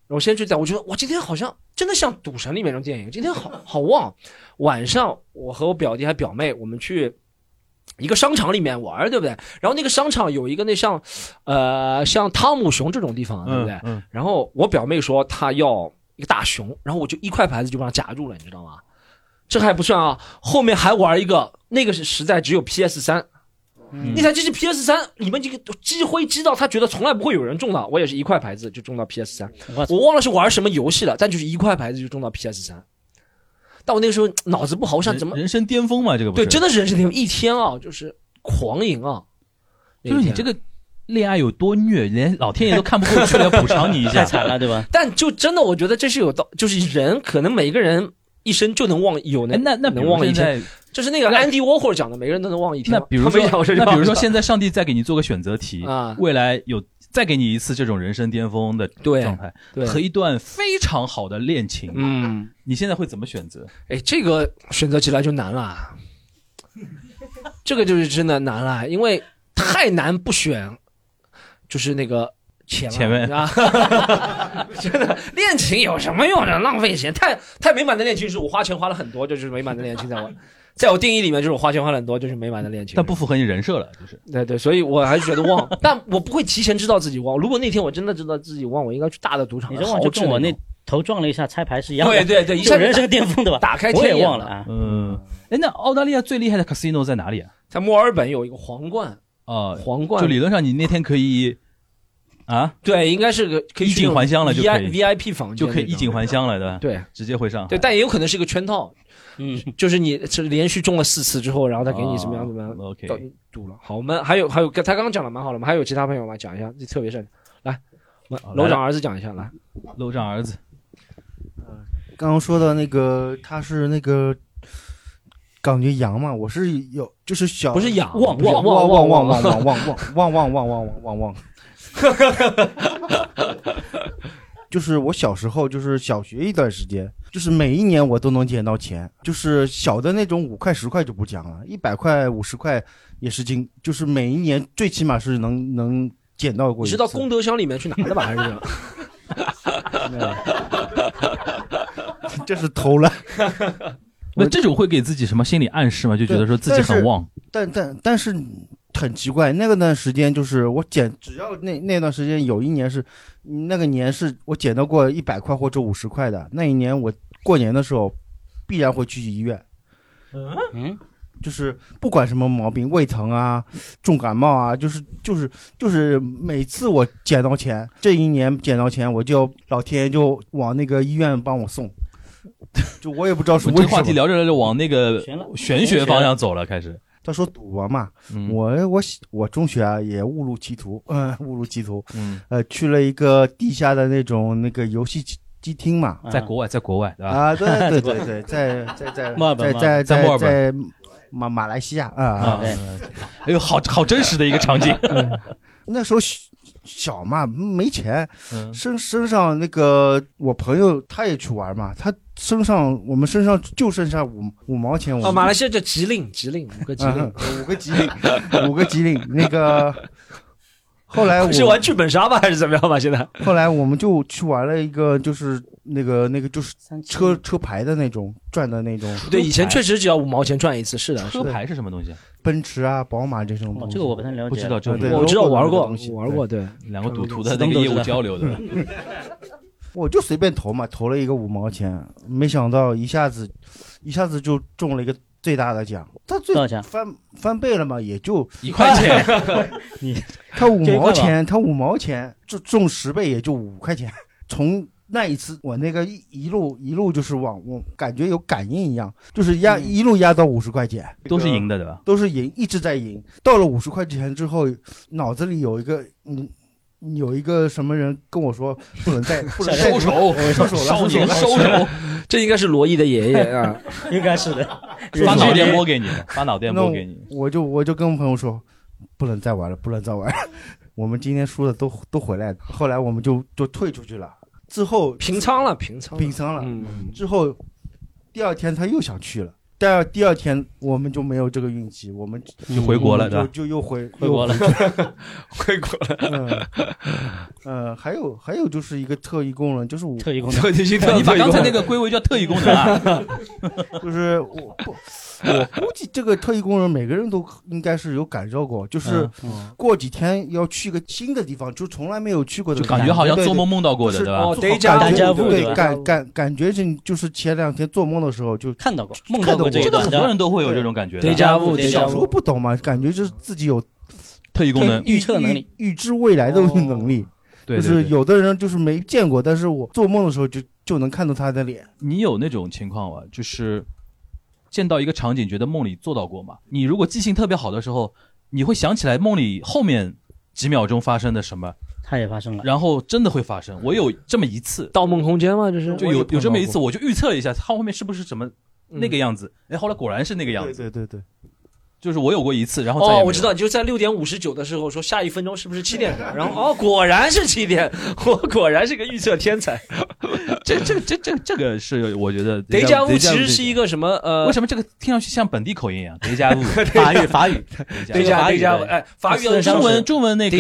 我先去在，我觉得我今天好像真的像赌神里面那种电影，今天好好旺。晚上我和我表弟还表妹，我们去一个商场里面玩，对不对？然后那个商场有一个那像，呃，像汤姆熊这种地方，对不对？嗯。然后我表妹说她要一个大熊，然后我就一块牌子就把它夹住了，你知道吗？这还不算啊，后面还玩一个，那个是实在只有 PS 三，那台机器 PS 三，你们这个积灰积到他觉得从来不会有人中的，我也是一块牌子就中到 PS 三，我忘了是玩什么游戏了，但就是一块牌子就中到 PS 三，但我那个时候脑子不好，我想怎么人生巅峰嘛，这个对，真的是人生巅峰，一天啊就是狂赢啊，就是你这个恋爱有多虐，连老天爷都看不过去了，要补偿你一下，太惨了，对吧？但就真的我觉得这是有道，就是人可能每个人。一生就能忘有那那那能忘一天，就是那个安迪沃霍讲的，每个人都能忘一天。那比如说，那比如说，现在上帝再给你做个选择题啊，未来有再给你一次这种人生巅峰的状态，和一段非常好的恋情，嗯，你现在会怎么选择？哎，这个选择起来就难了，这个就是真的难了，因为太难不选，就是那个。钱前面啊，真的 恋情有什么用呢？浪费钱，太太美满的恋情是我花钱花了很多，就是美满的恋情，在我，在我定义里面就是我花钱花了很多，就是美满的恋情。但不符合你人设了，就是对对，所以我还是觉得忘，但我不会提前知道自己忘。如果那天我真的知道自己忘，我应该去大的赌场。你这忘就跟我那头撞了一下拆牌是一样的。对对对，一下人生巅峰对吧？打开我也忘了啊。嗯，哎，那澳大利亚最厉害的 casino 在哪里啊？在墨尔本有一个皇冠啊，皇冠。就理论上你那天可以啊，对，应该是个可以衣锦还乡了，就可以 VIP 房就可以衣锦还乡了，对吧？对，直接会上。对，但也有可能是个圈套。嗯，就是你是连续中了四次之后，然后他给你怎么样怎么样？OK，赌了。好，我们还有还有，他刚刚讲的蛮好的，我们还有其他朋友吗？讲一下，特别是来，楼长儿子讲一下，来，楼长儿子。刚刚说的那个，他是那个感觉羊嘛，我是有就是小不是羊，旺旺旺旺旺旺旺旺旺旺旺旺旺旺旺旺，就是我小时候就是小学一段时间，就是每一年我都能捡到钱，就是小的那种五块十块就不讲了，一百块五十块也是金，就是每一年最起码是能能捡到过。你是到功德箱里面去拿的吧，还是这样？这是偷了，那这种会给自己什么心理暗示吗？就觉得说自己很旺。但但但是很奇怪，那个段时间就是我捡，只要那那段时间有一年是那个年是我捡到过一百块或者五十块的，那一年我过年的时候必然会去医院。嗯，就是不管什么毛病，胃疼啊，重感冒啊，就是就是就是每次我捡到钱，这一年捡到钱，我就老天爷就往那个医院帮我送。就我也不知道是为什么。这话题聊着聊着往那个玄学方向走了，开始。他说赌博嘛，我我我中学啊也误入歧途，嗯，误入歧途，嗯，呃，去了一个地下的那种那个游戏机厅嘛，在国外，在国外，对吧？啊，对 对对对，在在在在在在墨尔本，马马来西亚啊，哎呦，好好真实的一个场景。那时候。小嘛，没钱，身身上那个我朋友他也去玩嘛，他身上我们身上就剩下五五毛钱。哦，马来西亚叫吉令，吉令五个吉令，五个吉令，五个吉令。那个后来 我是玩剧本杀吧，还是怎么样吧？现在后来我们就去玩了一个，就是那个那个就是车车牌的那种转的那种。对，以前确实只要五毛钱转一次，是的。车牌是什么东西？奔驰啊，宝马这种，这个我不太了解，不知道，就我知道玩过，玩过，对，两个赌徒的那个业务交流的，我就随便投嘛，投了一个五毛钱，没想到一下子，一下子就中了一个最大的奖，他最翻翻倍了嘛，也就一块钱，你他五毛钱，他五毛钱就中十倍，也就五块钱，从。那一次，我那个一一路一路就是往我感觉有感应一样，就是压一路压到五十块钱，都是赢的对吧？都是赢，一直在赢。到了五十块钱之后，脑子里有一个嗯，有一个什么人跟我说 不能再 不能收手，收手了，收手了，收手。这应该是罗毅的爷爷啊，应该是的。发脑电波给你，发脑电波给你。我就我就跟我朋友说，不能再玩了，不能再玩了。我们今天输的都都回来了。后来我们就就退出去了。之后平仓了，平仓，平仓了。嗯，之后第二天他又想去了，但第二天我们就没有这个运气，我们就回国了，就就又回回国了，回国了。嗯，呃，还有还有就是一个特异功能，就是我特异功能，特异性特你把刚才那个归为叫特异功能啊？就是我不。我估计这个特异功能每个人都应该是有感受过，就是过几天要去一个新的地方，就从来没有去过的，感觉好像做梦梦到过的，对吧？对，感感感觉是就是前两天做梦的时候就看到过，梦到过这个，很多人都会有这种感觉。小时候不懂嘛，感觉就是自己有特异功能，预测能力，预知未来的能力。对就是有的人就是没见过，但是我做梦的时候就就能看到他的脸。你有那种情况吗？就是。见到一个场景，觉得梦里做到过吗？你如果记性特别好的时候，你会想起来梦里后面几秒钟发生的什么？它也发生了，然后真的会发生。我有这么一次，盗梦空间吗？这是就有有这么一次，我就预测了一下，它后面是不是什么那个样子？哎，后来果然是那个样子。对对对对。就是我有过一次，然后哦，我知道，就在六点五十九的时候说下一分钟是不是七点 然后哦，果然是七点，我果然是个预测天才。这这这这这个是我觉得叠加乌其实是一个什么呃？为什么这个听上去像本地口音一样？德加乌 法语法语叠加德加乌哎，法语中文中文那个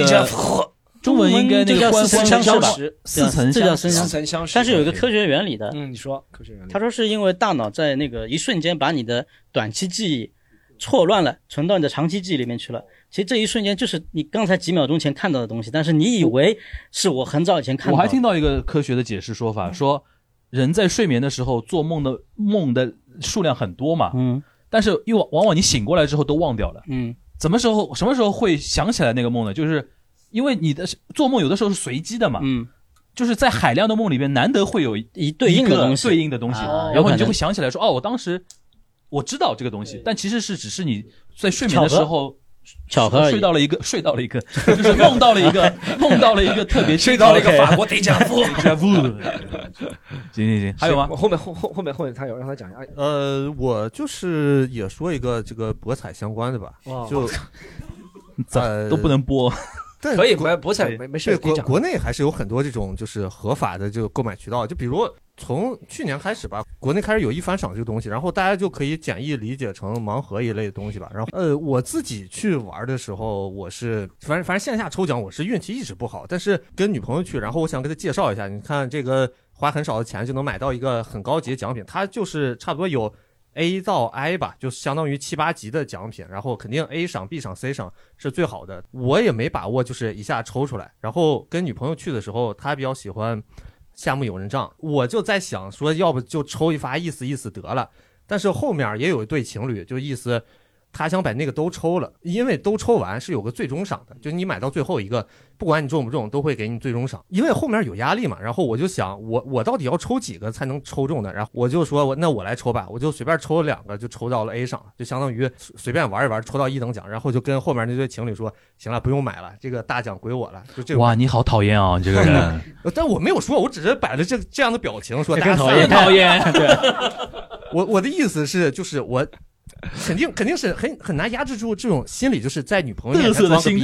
中文应该那个官方相识，似曾这叫似曾相识。但是有一个科学原理的，嗯，你说科学原理。他说是因为大脑在那个一瞬间把你的短期记忆错乱了，存到你的长期记忆里面去了。其实这一瞬间就是你刚才几秒钟前看到的东西，但是你以为是我很早以前看到的。我还听到一个科学的解释说法，说人在睡眠的时候做梦的梦的数量很多嘛，嗯，但是又往往你醒过来之后都忘掉了，嗯，怎么时候什么时候会想起来那个梦呢？就是因为你的做梦有的时候是随机的嘛，嗯，就是在海量的梦里边难得会有一对应的东西，对应的东西，然后你就会想起来说，哦，我当时我知道这个东西，但其实是只是你在睡眠的时候。巧合睡到了一个，睡到了一个，就是梦到了一个，梦到了一个特别 睡到了一个法国 deja vu，deja vu。行行行，还有吗？后面后后后面后面他有让他讲一下。呃，我就是也说一个这个博彩相关的吧，就呃都不能播。可以，博博彩没没事。国国内还是有很多这种就是合法的这个购买渠道，就比如从去年开始吧，国内开始有一番赏这个东西，然后大家就可以简易理解成盲盒一类的东西吧。然后呃，我自己去玩的时候，我是反正反正线下抽奖我是运气一直不好，但是跟女朋友去，然后我想给她介绍一下，你看这个花很少的钱就能买到一个很高级的奖品，它就是差不多有。A 到 I 吧，就相当于七八级的奖品，然后肯定 A 赏、B 赏、C 赏是最好的。我也没把握，就是一下抽出来。然后跟女朋友去的时候，她比较喜欢夏目友人帐，我就在想说，要不就抽一发意思意思得了。但是后面也有一对情侣，就意思。他想把那个都抽了，因为都抽完是有个最终赏的，就你买到最后一个，不管你中不中，都会给你最终赏。因为后面有压力嘛，然后我就想，我我到底要抽几个才能抽中呢？然后我就说，我那我来抽吧，我就随便抽了两个，就抽到了 A 赏，就相当于随便玩一玩，抽到一等奖。然后就跟后面那对情侣说，行了，不用买了，这个大奖归我了。就这哇，你好讨厌啊，你这个人。但我没有说，我只是摆了这这样的表情说，大家讨厌讨厌。我我的意思是，就是我。肯定肯定是很很难压制住这种心理，就是在女朋友面前装个逼。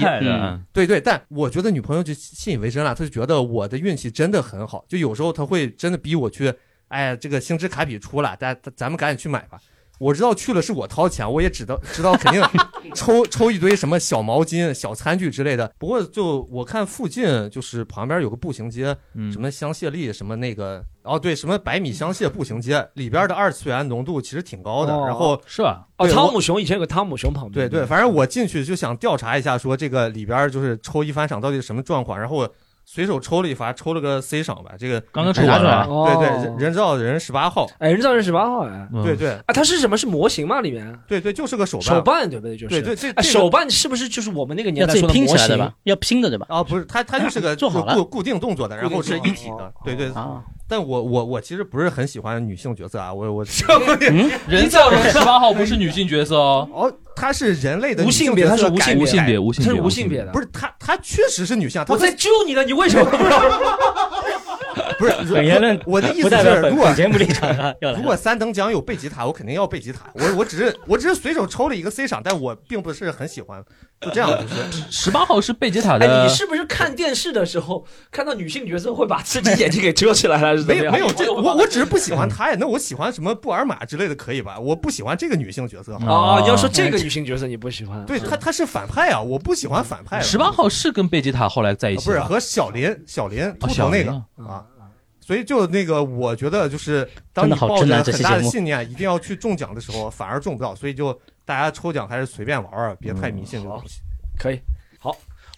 对对，但我觉得女朋友就信以为真了，她就觉得我的运气真的很好，就有时候她会真的逼我去，哎，这个星之卡比出了，咱咱们赶紧去买吧。我知道去了是我掏钱，我也知道知道肯定 抽抽一堆什么小毛巾、小餐具之类的。不过就我看附近就是旁边有个步行街，什么香榭丽什么那个哦对，什么百米香榭步行街里边的二次元浓度其实挺高的。然后是吧？哦，汤姆熊以前有个汤姆熊旁边。对对，反正我进去就想调查一下，说这个里边就是抽一番赏到底是什么状况，然后。随手抽了一发，抽了个 C 赏吧。这个刚刚抽完了，对对，人造人十八号，哎，人造人十八号，哎，对对，啊，它是什么？是模型吗？里面？对对，就是个手办，手办对不对？就是对对，这手办是不是就是我们那个年代说的拼起来的吧？要拼的对吧？啊，不是，它它就是个 做好了固固定动作的，然后是一体的，对对啊。但我我我其实不是很喜欢女性角色啊，我我人造人十八号不是女 性角色哦，哦，她是人类的无性别，她是无性别，无性别，她是无性别的，不是她她确实是女性，我在救你呢，你为什么？不是本言论，我的意思是，如果节目立场啊，如果三等奖有贝吉塔，我肯定要贝吉塔。我我只是我只是随手抽了一个 C 赏，但我并不是很喜欢。就这样，就是十八号是贝吉塔的。哎，你是不是看电视的时候看到女性角色会把自己眼睛给遮起来了？没有没有，这我我只是不喜欢她呀。那我喜欢什么布尔玛之类的可以吧？我不喜欢这个女性角色。啊，要说这个女性角色你不喜欢？对，她她是反派啊，我不喜欢反派。十八号是跟贝吉塔后来在一起，不是和小林小林秃头那个啊。所以就那个，我觉得就是当你抱着很大的信念，一定要去中奖的时候，反而中不到。所以就大家抽奖还是随便玩玩，别太迷信这个东西。可以，好，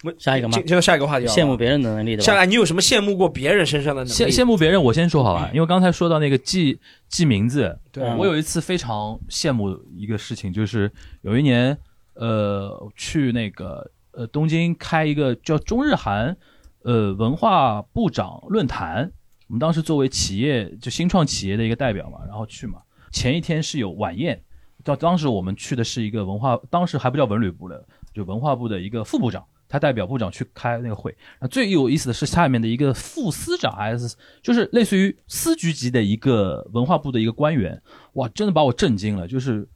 我们下一个吗？就下一个话题，羡慕别人的能力的。下来，你有什么羡慕过别人身上的能力？羡羡慕别人，我先说好吧，因为刚才说到那个记记名字，对我有一次非常羡慕一个事情，就是有一年，呃，去那个呃东京开一个叫中日韩呃文化部长论坛。我们当时作为企业就新创企业的一个代表嘛，然后去嘛。前一天是有晚宴，到当时我们去的是一个文化，当时还不叫文旅部的，就文化部的一个副部长，他代表部长去开那个会。那最有意思的是下面的一个副司长还是就是类似于司局级的一个文化部的一个官员，哇，真的把我震惊了，就是。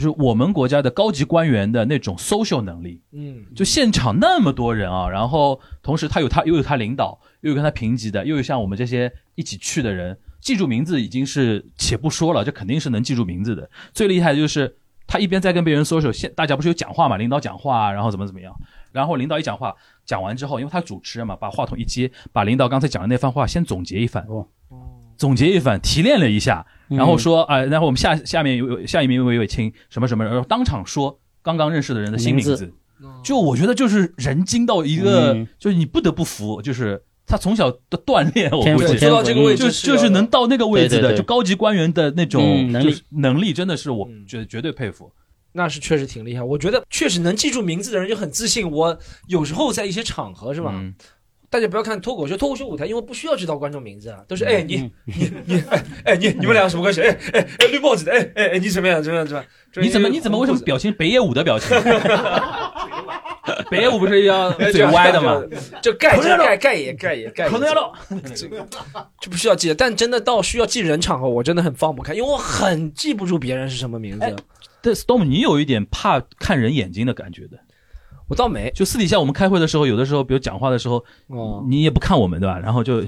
就是我们国家的高级官员的那种 social 能力，嗯，就现场那么多人啊，然后同时他有他又有他领导，又有跟他平级的，又有像我们这些一起去的人，记住名字已经是且不说了，这肯定是能记住名字的。最厉害的就是他一边在跟别人 social，现大家不是有讲话嘛，领导讲话，然后怎么怎么样，然后领导一讲话，讲完之后，因为他主持人嘛，把话筒一接，把领导刚才讲的那番话先总结一番，哦，总结一番，提炼了一下，然后说啊，然后我们下下面有下一名魏伟清什么什么，然后当场说刚刚认识的人的新名字，就我觉得就是人精到一个，就是你不得不服，就是他从小的锻炼，我估计。做到这个位置，就就是能到那个位置的，就高级官员的那种能力，能力真的是我觉得绝对佩服。那是确实挺厉害，我觉得确实能记住名字的人就很自信。我有时候在一些场合是吧？大家不要看脱口秀，脱口秀舞台因为不需要知道观众名字啊，都是哎你你你哎哎你你们俩什么关系？哎哎哎绿帽子的哎哎哎你怎么样怎么样怎么样？你怎么你怎么为什么表情北野武的表情？北野武不是要嘴歪的吗？就盖盖盖也盖也盖。可能要这个就不需要记，但真的到需要记人场合，我真的很放不开，因为我很记不住别人是什么名字。但，Storm，你有一点怕看人眼睛的感觉的，我倒没。就私底下我们开会的时候，有的时候，比如讲话的时候，哦，你也不看我们，对吧？然后就，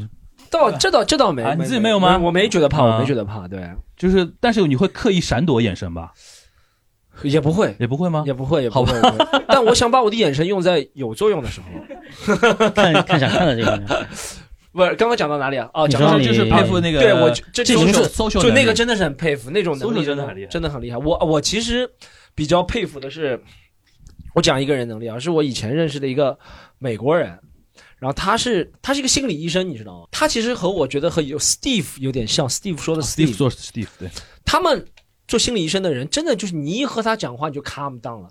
倒这倒这倒没，你自己没有吗？我没觉得怕，我没觉得怕，对，就是，但是你会刻意闪躲眼神吧？也不会，也不会吗？也不会，也不会。但我想把我的眼神用在有作用的时候，看看想看的这个。不是刚刚讲到哪里啊？哦，讲到就是佩服那个，对我这这是搜就那个真的是很佩服那种能力，真的很厉害，真的很厉害。我我其实比较佩服的是，我讲一个人能力啊，是我以前认识的一个美国人，然后他是他是一个心理医生，你知道吗？他其实和我觉得和有 Steve 有点像，Steve 说的 Steve 做 Steve 对，他们做心理医生的人真的就是你一和他讲话你就 calm down 了。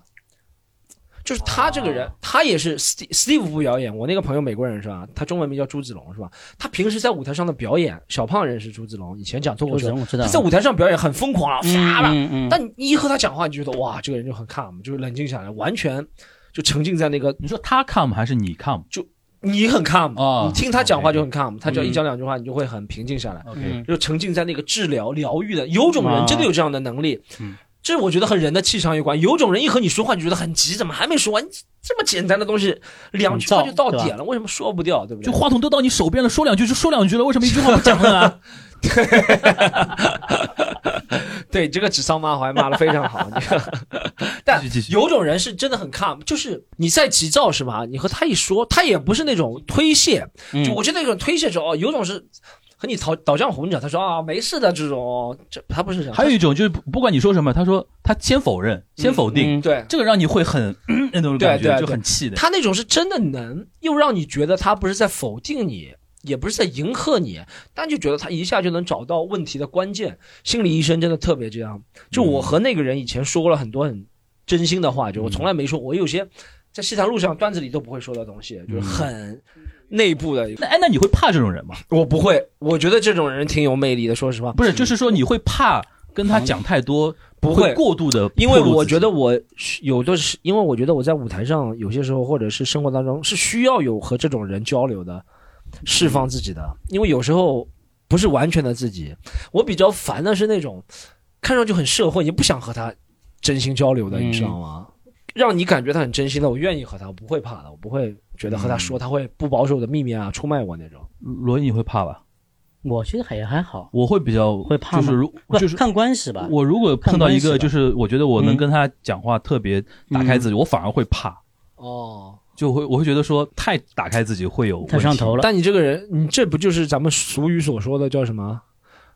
就是他这个人，他也是 Steve Steve 不表演。我那个朋友美国人是吧？他中文名叫朱子龙是吧？他平时在舞台上的表演，小胖认识朱子龙，以前讲脱口秀，他在舞台上表演很疯狂啊，发了。但你一和他讲话，你就觉得哇，这个人就很 calm，就是冷静下来，完全就沉浸在那个。你说他 calm 还是你 calm？就你很 calm 啊，你听他讲话就很 calm，他只要一讲两句话，你就会很平静下来。就沉浸在那个治疗疗愈的，有种人真的有这样的能力。嗯。这我觉得和人的气场有关。有种人一和你说话，你觉得很急，怎么还没说完？这么简单的东西，两句话就到点了，为什么说不掉？对不对？就话筒都到你手边了，说两句就说两句了，为什么一句话不讲呢？对，这个指桑骂槐骂的非常好。但有种人是真的很 calm，就是你在急躁是吧？你和他一说，他也不是那种推卸。就我觉得那种推卸说哦，有种是。和你讨倒浆糊，你讲？他说啊，没事的，这种这他不是这样。还有一种就是不管你说什么，他说他先否认，先否定，对这个让你会很那种感觉，就很气的。他那种是真的能，又让你觉得他不是在否定你，也不是在迎合你，但就觉得他一下就能找到问题的关键。心理医生真的特别这样。就我和那个人以前说过了很多很真心的话，就我从来没说，我有些在西塘路上段子里都不会说的东西，就是很。内部的那哎，那你会怕这种人吗？我不会，我觉得这种人挺有魅力的。说实话，不是，就是说你会怕跟他讲太多，不会过度的，因为我觉得我有的是，因为我觉得我在舞台上有些时候或者是生活当中是需要有和这种人交流的，释放自己的。因为有时候不是完全的自己，我比较烦的是那种看上去很社会，你不想和他真心交流的，你知道吗？让你感觉他很真心的，我愿意和他，我不会怕的，我不会觉得和他说他会不保守的秘密啊，出卖我那种。罗伊，你会怕吧？我其实还还好，我会比较会怕，就是如就是看关系吧。我如果碰到一个，就是我觉得我能跟他讲话特别打开自己，我反而会怕。哦，就会我会觉得说太打开自己会有太上头了。但你这个人，你这不就是咱们俗语所说的叫什么？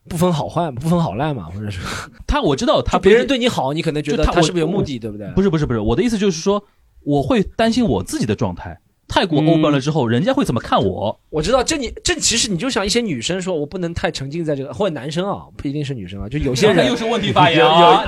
不分好坏，不分好赖嘛，或者是 他我知道他别人对你好，你可能觉得他是不是有目的，对不对？不是不是不是，我的意思就是说，我会担心我自己的状态。太过 open 了之后，人家会怎么看我？我知道，这你这其实你就像一些女生说，我不能太沉浸在这个，或者男生啊，不一定是女生啊，就有些人又是问题发言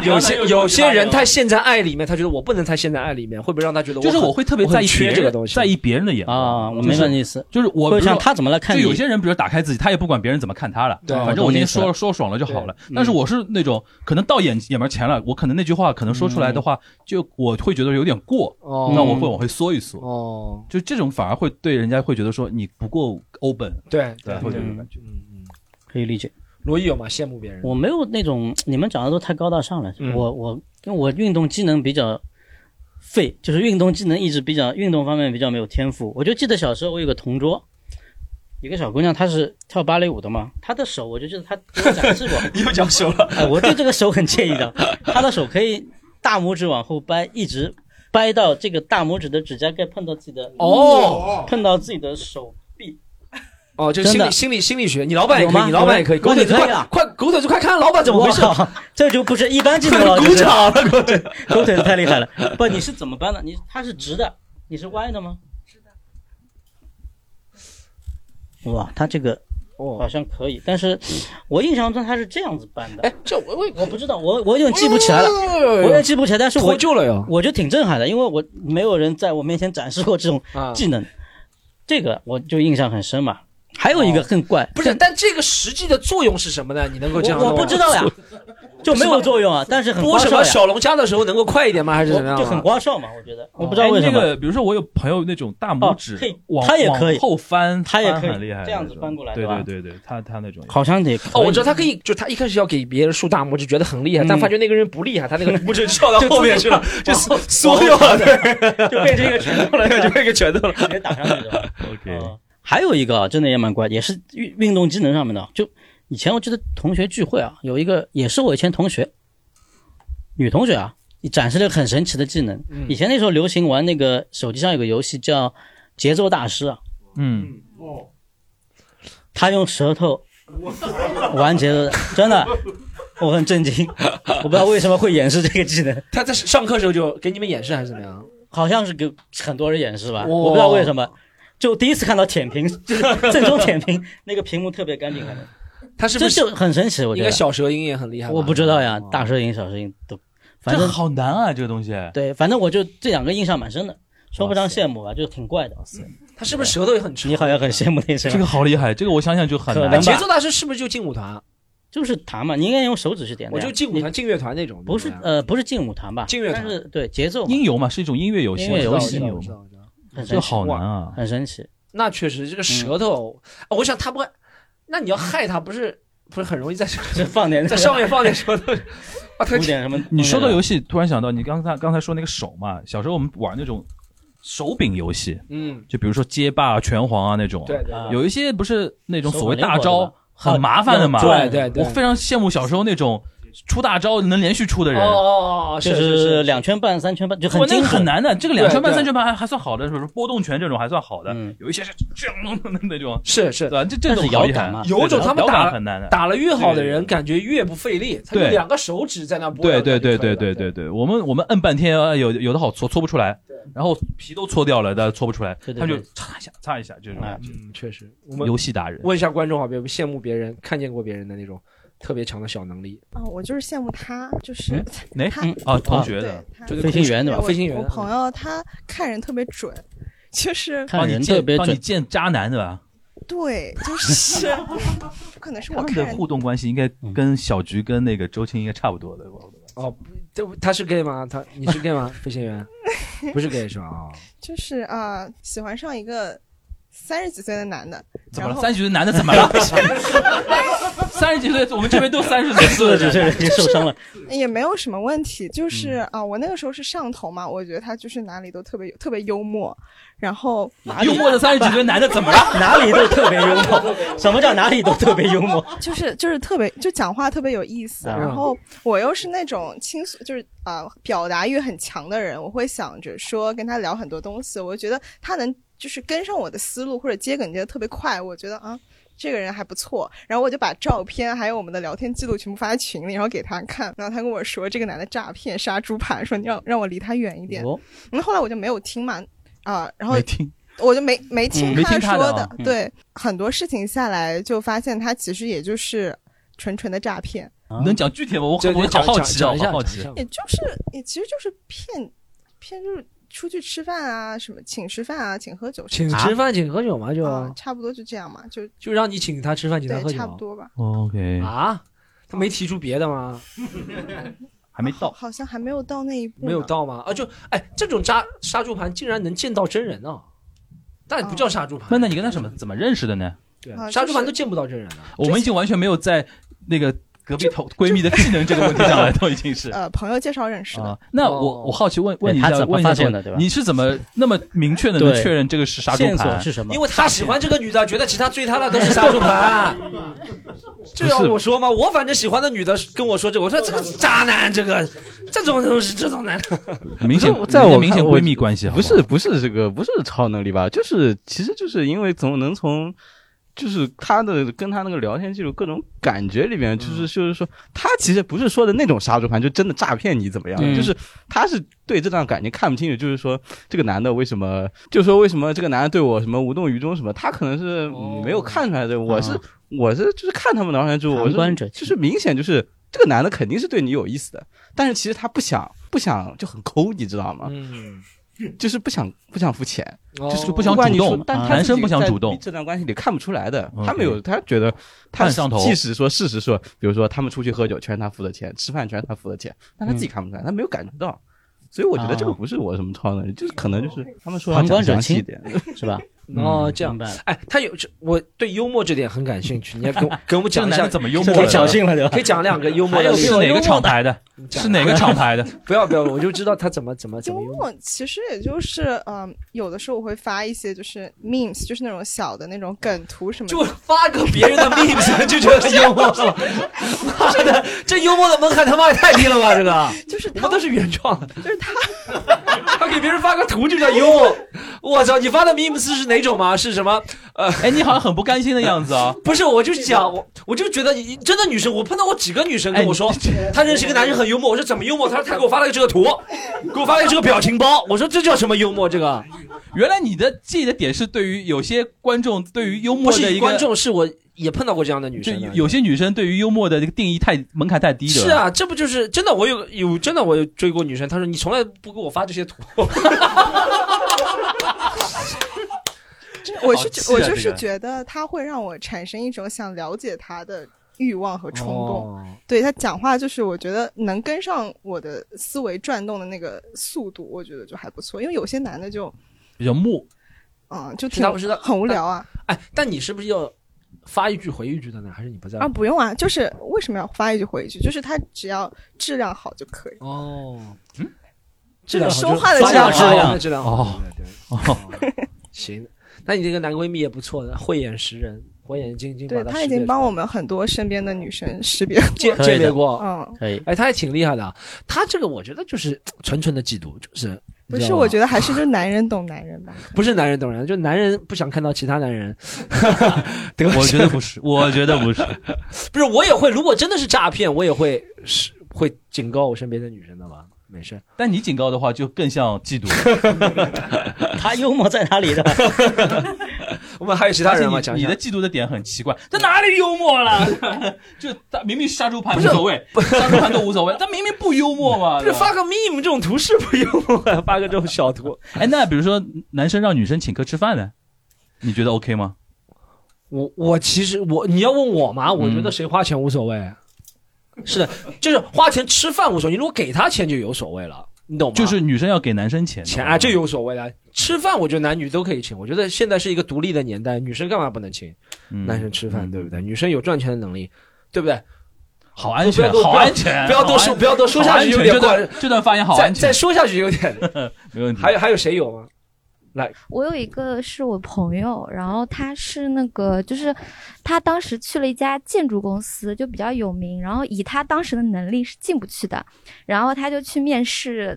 有有些有些人他陷在爱里面，他觉得我不能太陷在爱里面，会不会让他觉得我就是我会特别在意这个东西，在意别人的眼光。啊？我明白意思，就是我像他怎么来看？就有些人，比如打开自己，他也不管别人怎么看他了，对，反正我今天说说爽了就好了。但是我是那种可能到眼眼门前了，我可能那句话可能说出来的话，就我会觉得有点过，那我会往回缩一缩。哦，就这种反而会。对，人家会觉得说你不够 open，对对，会这种感觉，嗯嗯，可以理解。罗毅有吗？羡慕别人？我没有那种，你们讲的都太高大上了。我我因为我运动技能比较废，就是运动技能一直比较运动方面比较没有天赋。我就记得小时候我有个同桌，一个小姑娘，她是跳芭蕾舞的嘛，她的手我就记得她给我展示过，又讲手了。哎，我对这个手很介意的，她的手可以大拇指往后掰，一直。掰到这个大拇指的指甲盖碰到自己的哦，碰到自己的手臂。哦，就心理心理心理学，你老板也可以，你老板也可以，狗腿子快快，狗腿子快看老板怎么回事？这就不是一般技能了，鼓掌了，狗腿。狗腿子太厉害了。不，你是怎么掰的？你它是直的，你是歪的吗？哇，他这个哦好像可以，但是我印象中他是这样子搬的。哎，这我我我不知道，我我有点记不起来了，我也记不起来。但是我脱臼了哟，我就挺震撼的，因为我没有人在我面前展示过这种技能，这个我就印象很深嘛。还有一个更怪，不是，但这个实际的作用是什么呢？你能够这样？我不知道呀，就没有作用啊。但是很播什么小龙虾的时候能够快一点吗？还是怎么样？就很刮哨嘛，我觉得。我不知道为什么。那个，比如说我有朋友那种大拇指，他也可以后翻，他也可以很厉害，这样子翻过来，对对对对，他他那种好像得哦，我知道他可以，就他一开始要给别人竖大拇指，觉得很厉害，但发觉那个人不厉害，他那个拇指翘到 后面去了，就缩缩掉了，就变成一个拳头了，就变一个拳头了，直接打上去了。OK。还有一个啊，真的也蛮怪，也是运运动机能上面的。就以前我记得同学聚会啊，有一个也是我以前同学，女同学啊，展示了个很神奇的技能。以前那时候流行玩那个手机上有个游戏叫节奏大师啊。嗯。哦。他用舌头玩节奏，真的，我很震惊。我不知道为什么会演示这个技能。他在上课时候就给你们演示还是怎么样？好像是给很多人演示吧，我不知道为什么。就第一次看到舔屏，就是正宗舔屏，那个屏幕特别干净，他是不是就很神奇？我觉得小舌音也很厉害。我不知道呀，大舌音、小舌音都，反正好难啊，这个东西。对，反正我就这两个印象蛮深的，说不上羡慕吧，就挺怪的。他是不是舌头也很长？你好像很羡慕那些。这个好厉害，这个我想想就很难。节奏大师是不是就劲舞团？就是弹嘛，你应该用手指去点。我就劲舞团、劲乐团那种。不是呃，不是劲舞团吧？劲乐团是对节奏。音游嘛，是一种音乐游戏。音乐游戏。这个好难啊，很神奇。那确实，这个舌头，我想他不会，那你要害他，不是不是很容易在放点在上面放点舌头，涂点什么？你说到游戏，突然想到你刚才刚才说那个手嘛，小时候我们玩那种手柄游戏，嗯，就比如说街霸、拳皇啊那种，对，有一些不是那种所谓大招很麻烦的嘛，对对对，我非常羡慕小时候那种。出大招能连续出的人，哦哦哦，就是两圈半、三圈半，就很那个很难的。这个两圈半、三圈半还还算好的，是不是？波动拳这种还算好的，有一些是这样的那种，是是，对吧？这这种摇杆嘛，有种他们打很难的，打了越好的人，感觉越不费力。他用两个手指在那拨。对对对对对对对，我们我们摁半天，有有的好搓搓不出来，然后皮都搓掉了，但搓不出来，他就擦一下擦一下这种。嗯，确实，游戏达人。问一下观众好，别羡慕别人，看见过别人的那种。特别强的小能力啊！我就是羡慕他，就是 他啊，同学的，就是飞行员对吧？飞行员，我朋友他看人特别准，就是看人特别准，你见渣男对吧？对，就是 可能是我们的互动关系应该跟小菊跟那个周青应该差不多的哦，这他是 gay 吗？他你是 gay 吗？飞行员 不是 gay 是吧？啊，就是啊，喜欢上一个。三十几岁的男的，怎么了？三十几岁男的怎么了？三十几岁，我们这边都三十岁、四十几岁已经受伤了，也没有什么问题。就是啊，我那个时候是上头嘛，我觉得他就是哪里都特别特别幽默。然后幽默的三十几岁男的怎么了？哪里都特别幽默。什么叫哪里都特别幽默？就是就是特别就讲话特别有意思。然后我又是那种倾诉，就是啊表达欲很强的人，我会想着说跟他聊很多东西。我觉得他能。就是跟上我的思路或者接梗接的特别快，我觉得啊，这个人还不错。然后我就把照片还有我们的聊天记录全部发在群里，然后给他看。然后他跟我说这个男的诈骗杀猪盘，说你要让我离他远一点。那后来我就没有听嘛，啊，然后我就没没听他说的。对，很多事情下来就发现他其实也就是纯纯的诈骗。能讲具体吗？我我好好奇啊，好奇。也就是也其实就是骗骗就是。出去吃饭啊，什么请吃饭啊，请喝酒，请吃饭，请喝酒嘛，就差不多就这样嘛，就就让你请他吃饭，请他喝酒，差不多吧。OK 啊，他没提出别的吗？还没到，好像还没有到那一步，没有到吗？啊，就哎，这种杀杀猪盘竟然能见到真人啊！但不叫杀猪盘，那那你跟他怎么怎么认识的呢？对，杀猪盘都见不到真人啊。我们已经完全没有在那个。隔壁头闺蜜的技能这个问题上来，都已经是呃朋友介绍认识的。那我我好奇问问你一下，问发现的？你是怎么那么明确的能确认这个是杀猪盘是什么？因为他喜欢这个女的，觉得其他追他的都是杀猪盘。这要我说吗？我反正喜欢的女的跟我说这，我说这个渣男，这个这种东西这种男的。明显在我明显闺蜜关系，不是不是这个不是超能力吧？就是其实就是因为总能从。就是他的跟他那个聊天记录各种感觉里面，就是就是说，他其实不是说的那种杀猪盘，就真的诈骗你怎么样？就是他是对这段感情看不清楚，就是说这个男的为什么，就说为什么这个男的对我什么无动于衷什么？他可能是没有看出来的。我是我是就是看他们聊天记录，我是就是明显就是这个男的肯定是对你有意思的，但是其实他不想不想就很抠，你知道吗？嗯。就是不想不想付钱，就是不想主动。但男生不想主动，这段关系里看不出来的。他没有，他觉得他即使说事实说，比如说他们出去喝酒全是他付的钱，吃饭全是他付的钱，但他自己看不出来，他没有感觉到。所以我觉得这个不是我什么超能力，就是可能就是他们说旁观者清一点，是吧？哦，这样。哎，他有我对幽默这点很感兴趣，你要跟跟我们讲一下怎么幽默？挑衅了对吧？可以讲两个幽默的，是哪个厂牌的？是哪个厂牌的？不要不要，我就知道他怎么怎么怎么幽默。其实也就是嗯，有的时候我会发一些就是 memes，就是那种小的那种梗图什么，就发个别人的 memes 就觉得幽默。妈的，这幽默的门槛他妈也太低了吧？这个就是我们都是原创的，就是他他给别人发个图就叫幽默。我操，你发的 memes 是哪种吗？是什么？呃，哎，你好像很不甘心的样子啊！不是，我就讲我，我就觉得真的女生，我碰到过几个女生跟我说，她认识一个男生很幽默。我说怎么幽默？他说他给我发了个这个图，给我发了个这个表情包。我说这叫什么幽默？这个，原来你的记忆的点是对于有些观众对于幽默的一个观众，是我也碰到过这样的女生。有些女生对于幽默的这个定义太门槛太低了。是啊，这不就是真的？我有有真的，我有追过女生，她说你从来不给我发这些图。我是我就是觉得她会让我产生一种想了解她的欲望和冲动，对他讲话就是我觉得能跟上我的思维转动的那个速度，我觉得就还不错。因为有些男的就比较木，嗯，就挺很无聊啊。哎，但你是不是要发一句回一句的呢？还是你不在啊？不用啊，就是为什么要发一句回一句？就是他只要质量好就可以。哦，嗯，这个说话的质量好，质量好。哦，行。那你这个男闺蜜也不错的，慧眼识人，火眼金睛。对他已经帮我们很多身边的女生识别鉴鉴别过，嗯，可以。哎，他还挺厉害的。他这个我觉得就是纯纯的嫉妒，就是不是？我觉得还是就男人懂男人吧。不是男人懂人，就男人不想看到其他男人。我觉得不是，我觉得不是，不是我也会。如果真的是诈骗，我也会是会警告我身边的女生的吧。没事，但你警告的话就更像嫉妒。他幽默在哪里的？我们还有其他人吗？你的嫉妒的点很奇怪，他哪里幽默了？就他明明杀猪盘无所谓，杀猪盘都无所谓，他明明不幽默嘛。就是发个 meme 这种图是不幽默，发个这种小图。哎，那比如说男生让女生请客吃饭呢，你觉得 OK 吗？我我其实我你要问我嘛？我觉得谁花钱无所谓。是的，就是花钱吃饭无所谓，你如果给他钱就有所谓了，你懂吗？就是女生要给男生钱，钱啊这有所谓了。吃饭我觉得男女都可以请，我觉得现在是一个独立的年代，女生干嘛不能请男生吃饭，对不对？女生有赚钱的能力，对不对？好安全，好安全，不要多说，不要多说下去有点怪。这段发言好安全，再说下去有点 没问题。还有还有谁有吗？来，我有一个是我朋友，然后他是那个，就是他当时去了一家建筑公司，就比较有名，然后以他当时的能力是进不去的，然后他就去面试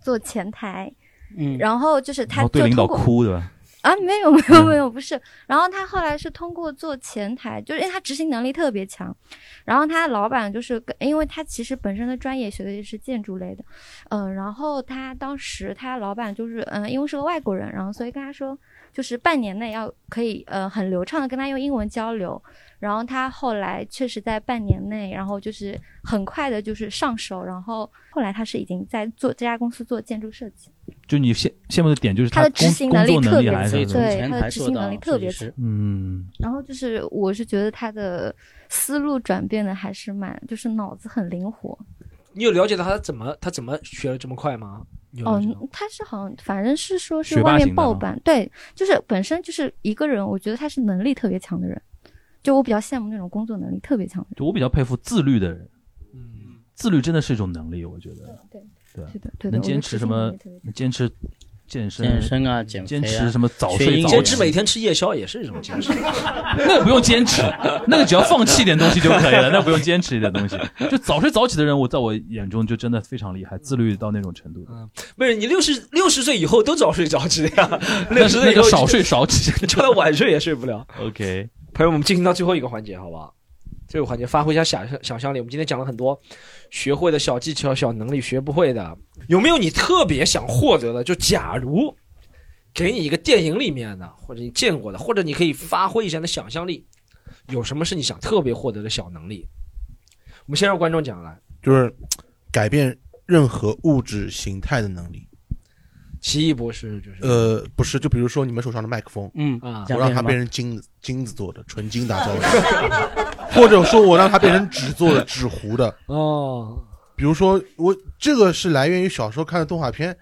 做前台，嗯，然后就是他对领导哭的。啊，没有没有没有，不是。然后他后来是通过做前台，就是因为他执行能力特别强。然后他老板就是，因为他其实本身的专业学的也是建筑类的，嗯。然后他当时他老板就是，嗯，因为是个外国人，然后所以跟他说，就是半年内要可以，呃，很流畅的跟他用英文交流。然后他后来确实在半年内，然后就是很快的，就是上手。然后后来他是已经在做这家公司做建筑设计。就你羡羡慕的点就是他的执行能力特别强，对他的执行能力特别强。嗯。然后就是我是觉得他的思路转变的还是蛮，就是脑子很灵活。你有了解到他怎么他怎么学的这么快吗？哦，他是好像反正是说是外面报班，对，就是本身就是一个人，我觉得他是能力特别强的人。就我比较羡慕那种工作能力特别强的。就我比较佩服自律的人，嗯，自律真的是一种能力，我觉得。对对是的，对能坚持什么？坚持健身、健身啊，减坚持什么早睡早坚持每天吃夜宵也是一种坚持。那个不用坚持，那个只要放弃一点东西就可以了，那不用坚持一点东西。就早睡早起的人，我在我眼中就真的非常厉害，自律到那种程度。嗯，不是你六十六十岁以后都早睡早起的呀，那是那个少睡少起，就算晚睡也睡不了。OK，朋友们，我们进行到最后一个环节，好不好？这个环节发挥一下想象想象力。我们今天讲了很多学会的小技巧、小能力，学不会的，有没有你特别想获得的？就假如给你一个电影里面的，或者你见过的，或者你可以发挥一下你的想象力，有什么是你想特别获得的小能力？我们先让观众讲来，就是改变任何物质形态的能力。奇异博士就是呃，不是，就比如说你们手上的麦克风，嗯啊我让它变成金子金子做的，纯金打造的，或者说我让它变成纸做的，纸糊的。哦，比如说我这个是来源于小时候看的动画片，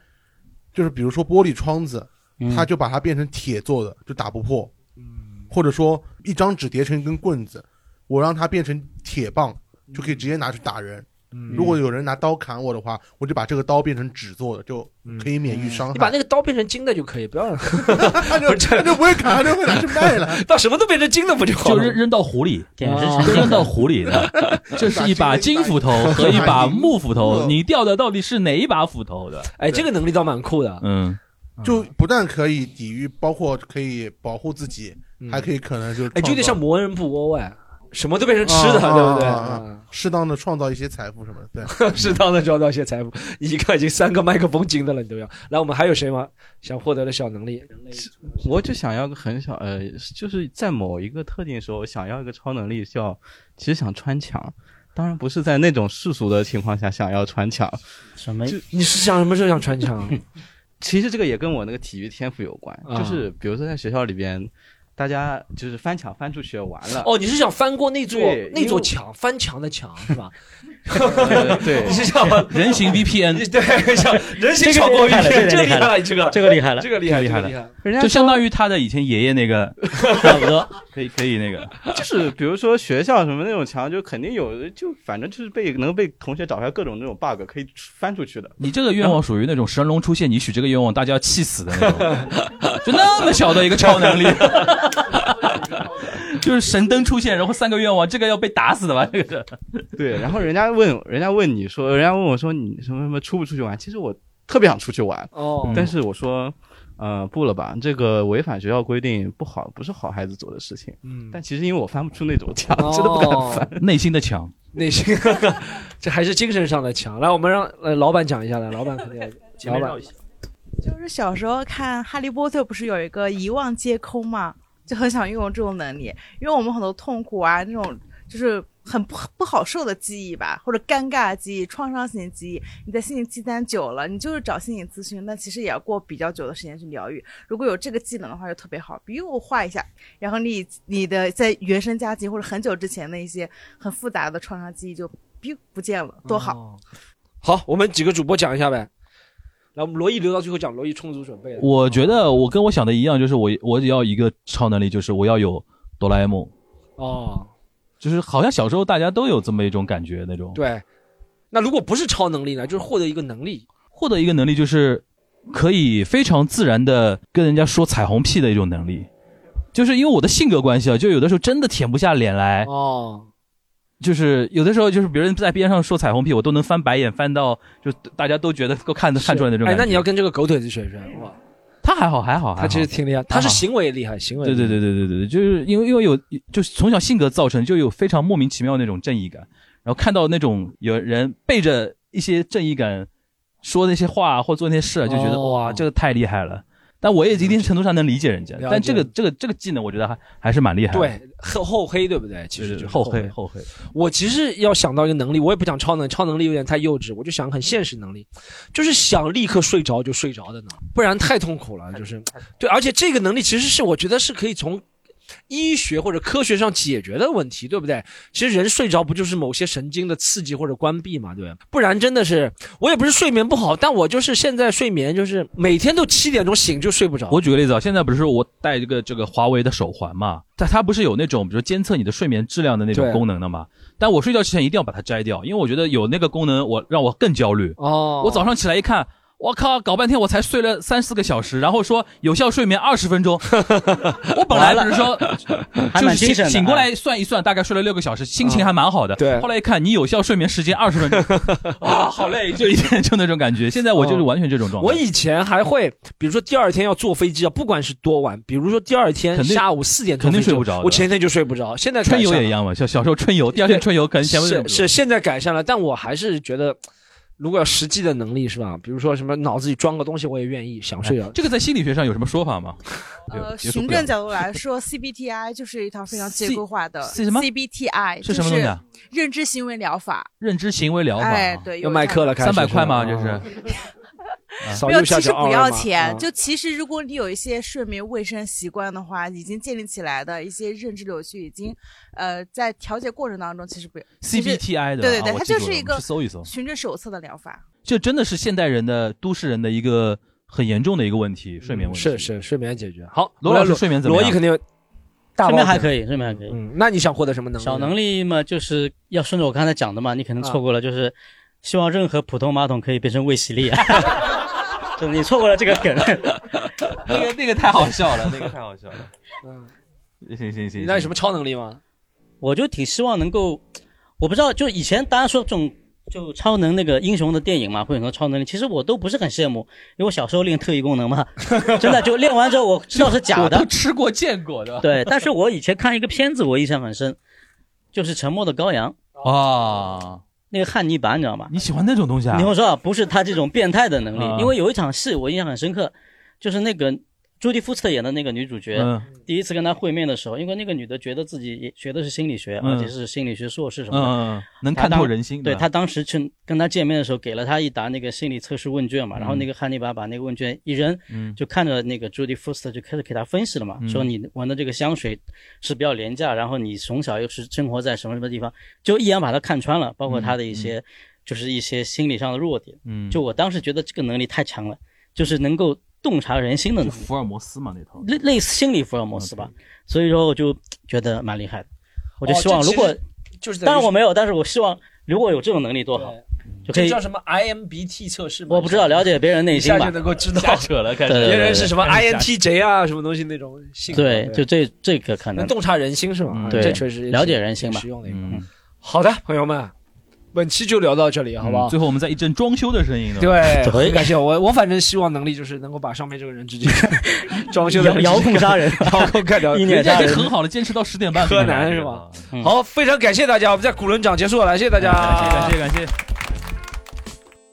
就是比如说玻璃窗子，嗯它就把它变成铁做的，就打不破。嗯或者说一张纸叠成一根棍子，我让它变成铁棒，就可以直接拿去打人。嗯如果有人拿刀砍我的话，我就把这个刀变成纸做的，就可以免于伤害。你把那个刀变成金的就可以，不要让 他就他就不会砍，他就会拿去卖了。把什么都变成金的不就好了？就扔扔到湖里，点石就扔到湖里的。这是一把金斧头和一把木斧头，你掉的到底是哪一把斧头的？哎，这个能力倒蛮酷的。嗯，就不但可以抵御，包括可以保护自己，还可以可能就是哎，就有点像魔人布欧哎，什么都变成吃的，啊对不对？啊适当的创造一些财富什么的，对，适当的创造一些财富。一个已经三个麦克风金的了，你都要。来，我们还有谁吗？想获得的小能力？我就想要个很小，呃，就是在某一个特定时候想要一个超能力，叫其实想穿墙。当然不是在那种世俗的情况下想要穿墙。什么？你是想什么时候想穿墙？其实这个也跟我那个体育天赋有关，啊就是比如说在学校里边，大家就是翻墙翻出去玩了。哦，你是想翻过那座那座墙，翻墙的墙是吧？对。你是叫人形 VPN，对，叫人形超过 VPN，这个厉害了，这个这个。厉害了，这个厉害，厉害这个厉害。人家就相当于他的以前爷爷那个差不多，可以可以那个，就是比如说学校什么那种墙，就肯定有，就反正就是被能被同学找出来各种那种 bug 可以翻出去的。你这个愿望属于那种神龙出现，你许这个愿望，大家要气死的那种，就那么小的一个超能力，就是神灯出现，然后三个愿望，这个要被打死的吧？这个是。对，然后人家问人家问你说，人家问我说你什么什么出不出去玩？其实我特别想出去玩，哦但是我说。呃，不了吧，这个违反学校规定，不好，不是好孩子做的事情。嗯但其实因为我翻不出那种墙，真的不敢翻。内心的墙，内心，这还是精神上的墙。来，我们让呃老板讲一下来，老板肯定要，老 板就是小时候看《哈利波特》，不是有一个遗忘皆空嘛，就很想拥有这种能力，因为我们很多痛苦啊，那种就是很不不好受的记忆吧，或者尴尬的记忆、创伤性的记忆，你在心里积攒久了，你就是找心理咨询，那其实也要过比较久的时间去疗愈。如果有这个技能的话，就特别好。比如我画一下，然后你你的在原生家庭或者很久之前的一些很复杂的创伤记忆就不见了，多好。好，我们几个主播讲一下呗。来，我们罗毅留到最后讲，罗毅充足准备了。我觉得我跟我想的一样，就是我我要一个超能力，就是我要有哆啦 A 梦，哦，就是好像小时候大家都有这么一种感觉，那种对。那如果不是超能力呢？就是获得一个能力，获得一个能力，就是可以非常自然的跟人家说彩虹屁的一种能力，就是因为我的性格关系啊，就有的时候真的舔不下脸来，哦，就是有的时候就是别人在边上说彩虹屁，我都能翻白眼翻到就大家都觉得都看得看出来那种哎，感觉。那你要跟这个狗腿子学学哇。他还好还好，还好他其实挺厉害，他是行为厉害，行为对对对对对对对，就是因为因为有就是从小性格造成就有非常莫名其妙那种正义感，然后看到那种有人背着一些正义感说那些话或做那些事，就觉得、哦哇这个太厉害了。但我也一定程度上能理解人家，了解但这个这个这个技能我觉得还还是蛮厉害的。对，厚厚黑对不对？其实就是厚黑黑厚黑。我其实要想到一个能力，我也不讲超能，超能力有点太幼稚，我就想很现实能力，就是想立刻睡着就睡着的能力，不然太痛苦了。就是对，而且这个能力其实是我觉得是可以从医学或者科学上解决的问题，对不对？其实人睡着不就是某些神经的刺激或者关闭嘛，对不对？不然真的是我也不是睡眠不好，但我就是现在睡眠就是每天都七点钟醒就睡不着。我举个例子啊，现在不是我戴这个这个华为的手环嘛，但它不是有那种比如监测你的睡眠质量的那种功能的嘛？但我睡觉之前一定要把它摘掉，因为我觉得有那个功能我让我更焦虑。哦，我早上起来一看。我靠，搞半天我才睡了三四个小时，然后说有效睡眠二十分钟。我本来不是说，就是醒醒过来算一算，大概睡了六个小时，心情还蛮好的。对，后来一看，你有效睡眠时间二十分钟，啊，好累，就一天就那种感觉。现在我就是完全这种状态。我以前还会，比如说第二天要坐飞机啊，不管是多晚，比如说第二天下午四点肯定睡不着，我前天就睡不着。现在春游也一样嘛，小小时候春游，第二天春游可能前是是现在改善了，但我还是觉得。如果要实际的能力是吧？比如说什么脑子里装个东西，我也愿意想睡啊。这个在心理学上有什么说法吗？呃，循证角度来说，CBTI 就是一套非常结构化的。什么？CBTI 是什么东西啊？认知行为疗法。认知行为疗法。哎，对，要卖课了，三百块吗？这是。没有，其实不要钱。就其实，如果你有一些睡眠卫生习惯的话，已经建立起来的一些认知扭曲，已经呃在调节过程当中，其实不 CBTI 的，对对对，它就是一个搜一搜循着手册的疗法。这真的是现代人的都市人的一个很严重的一个问题，睡眠问题是是睡眠解决好。罗老师睡眠怎么样？罗毅肯定睡眠还可以，睡眠还可以。嗯，那你想获得什么能力？小能力嘛，就是要顺着我刚才讲的嘛，你可能错过了，就是希望任何普通马桶可以变成卫洗力。就你错过了这个梗，那个那个太好笑了，那个太好笑了。嗯，行行行，那有什么超能力吗？我就挺希望能够，我不知道，就以前大家说这种就超能那个英雄的电影嘛，会很多超能力，其实我都不是很羡慕，因为我小时候练特异功能嘛，真的就练完之后我知道是假的，吃过见过的。对，但是我以前看一个片子，我印象很深，就是《沉默的羔羊》啊。那个汉尼拔，你知道吗？你喜欢那种东西啊？你听我说啊，不是他这种变态的能力，因为有一场戏我印象很深刻，就是那个。朱迪·福斯特演的那个女主角，第一次跟他会面的时候，因为那个女的觉得自己学的是心理学，而且是心理学硕士什么的，能看透人心。对她当时去跟他见面的时候，给了他一沓那个心理测试问卷嘛，然后那个汉尼拔把那个问卷一扔，就看着那个朱迪·福斯特就开始给他分析了嘛，说你闻的这个香水是比较廉价，然后你从小又是生活在什么什么地方，就一眼把他看穿了，包括他的一些就是一些心理上的弱点。嗯，就我当时觉得这个能力太强了，就是能够。洞察人心的福尔摩斯嘛，那套类类似心理福尔摩斯吧，所以说我就觉得蛮厉害的。我就希望如果就是，当然我没有，但是我希望如果有这种能力多好，就可以叫什么 IMBT 测试。我不知道了解别人内心吧，就能够知道 扯了，别人是什么 INTJ 啊，什么东西那种性格。对，就这这个可能洞察人心是吧？对，这确实了解人心吧。实用的一个。好的，朋友们。本期就聊到这里，好不好？最后我们再一阵装修的声音，对，很感谢我。我反正希望能力就是能够把上面这个人直接 装修的遥控杀人，遥控干掉，人家已经很好的坚持到十点半。柯南是吧？好，非常感谢大家，我们在鼓轮掌结束了，谢谢大家，感谢感谢。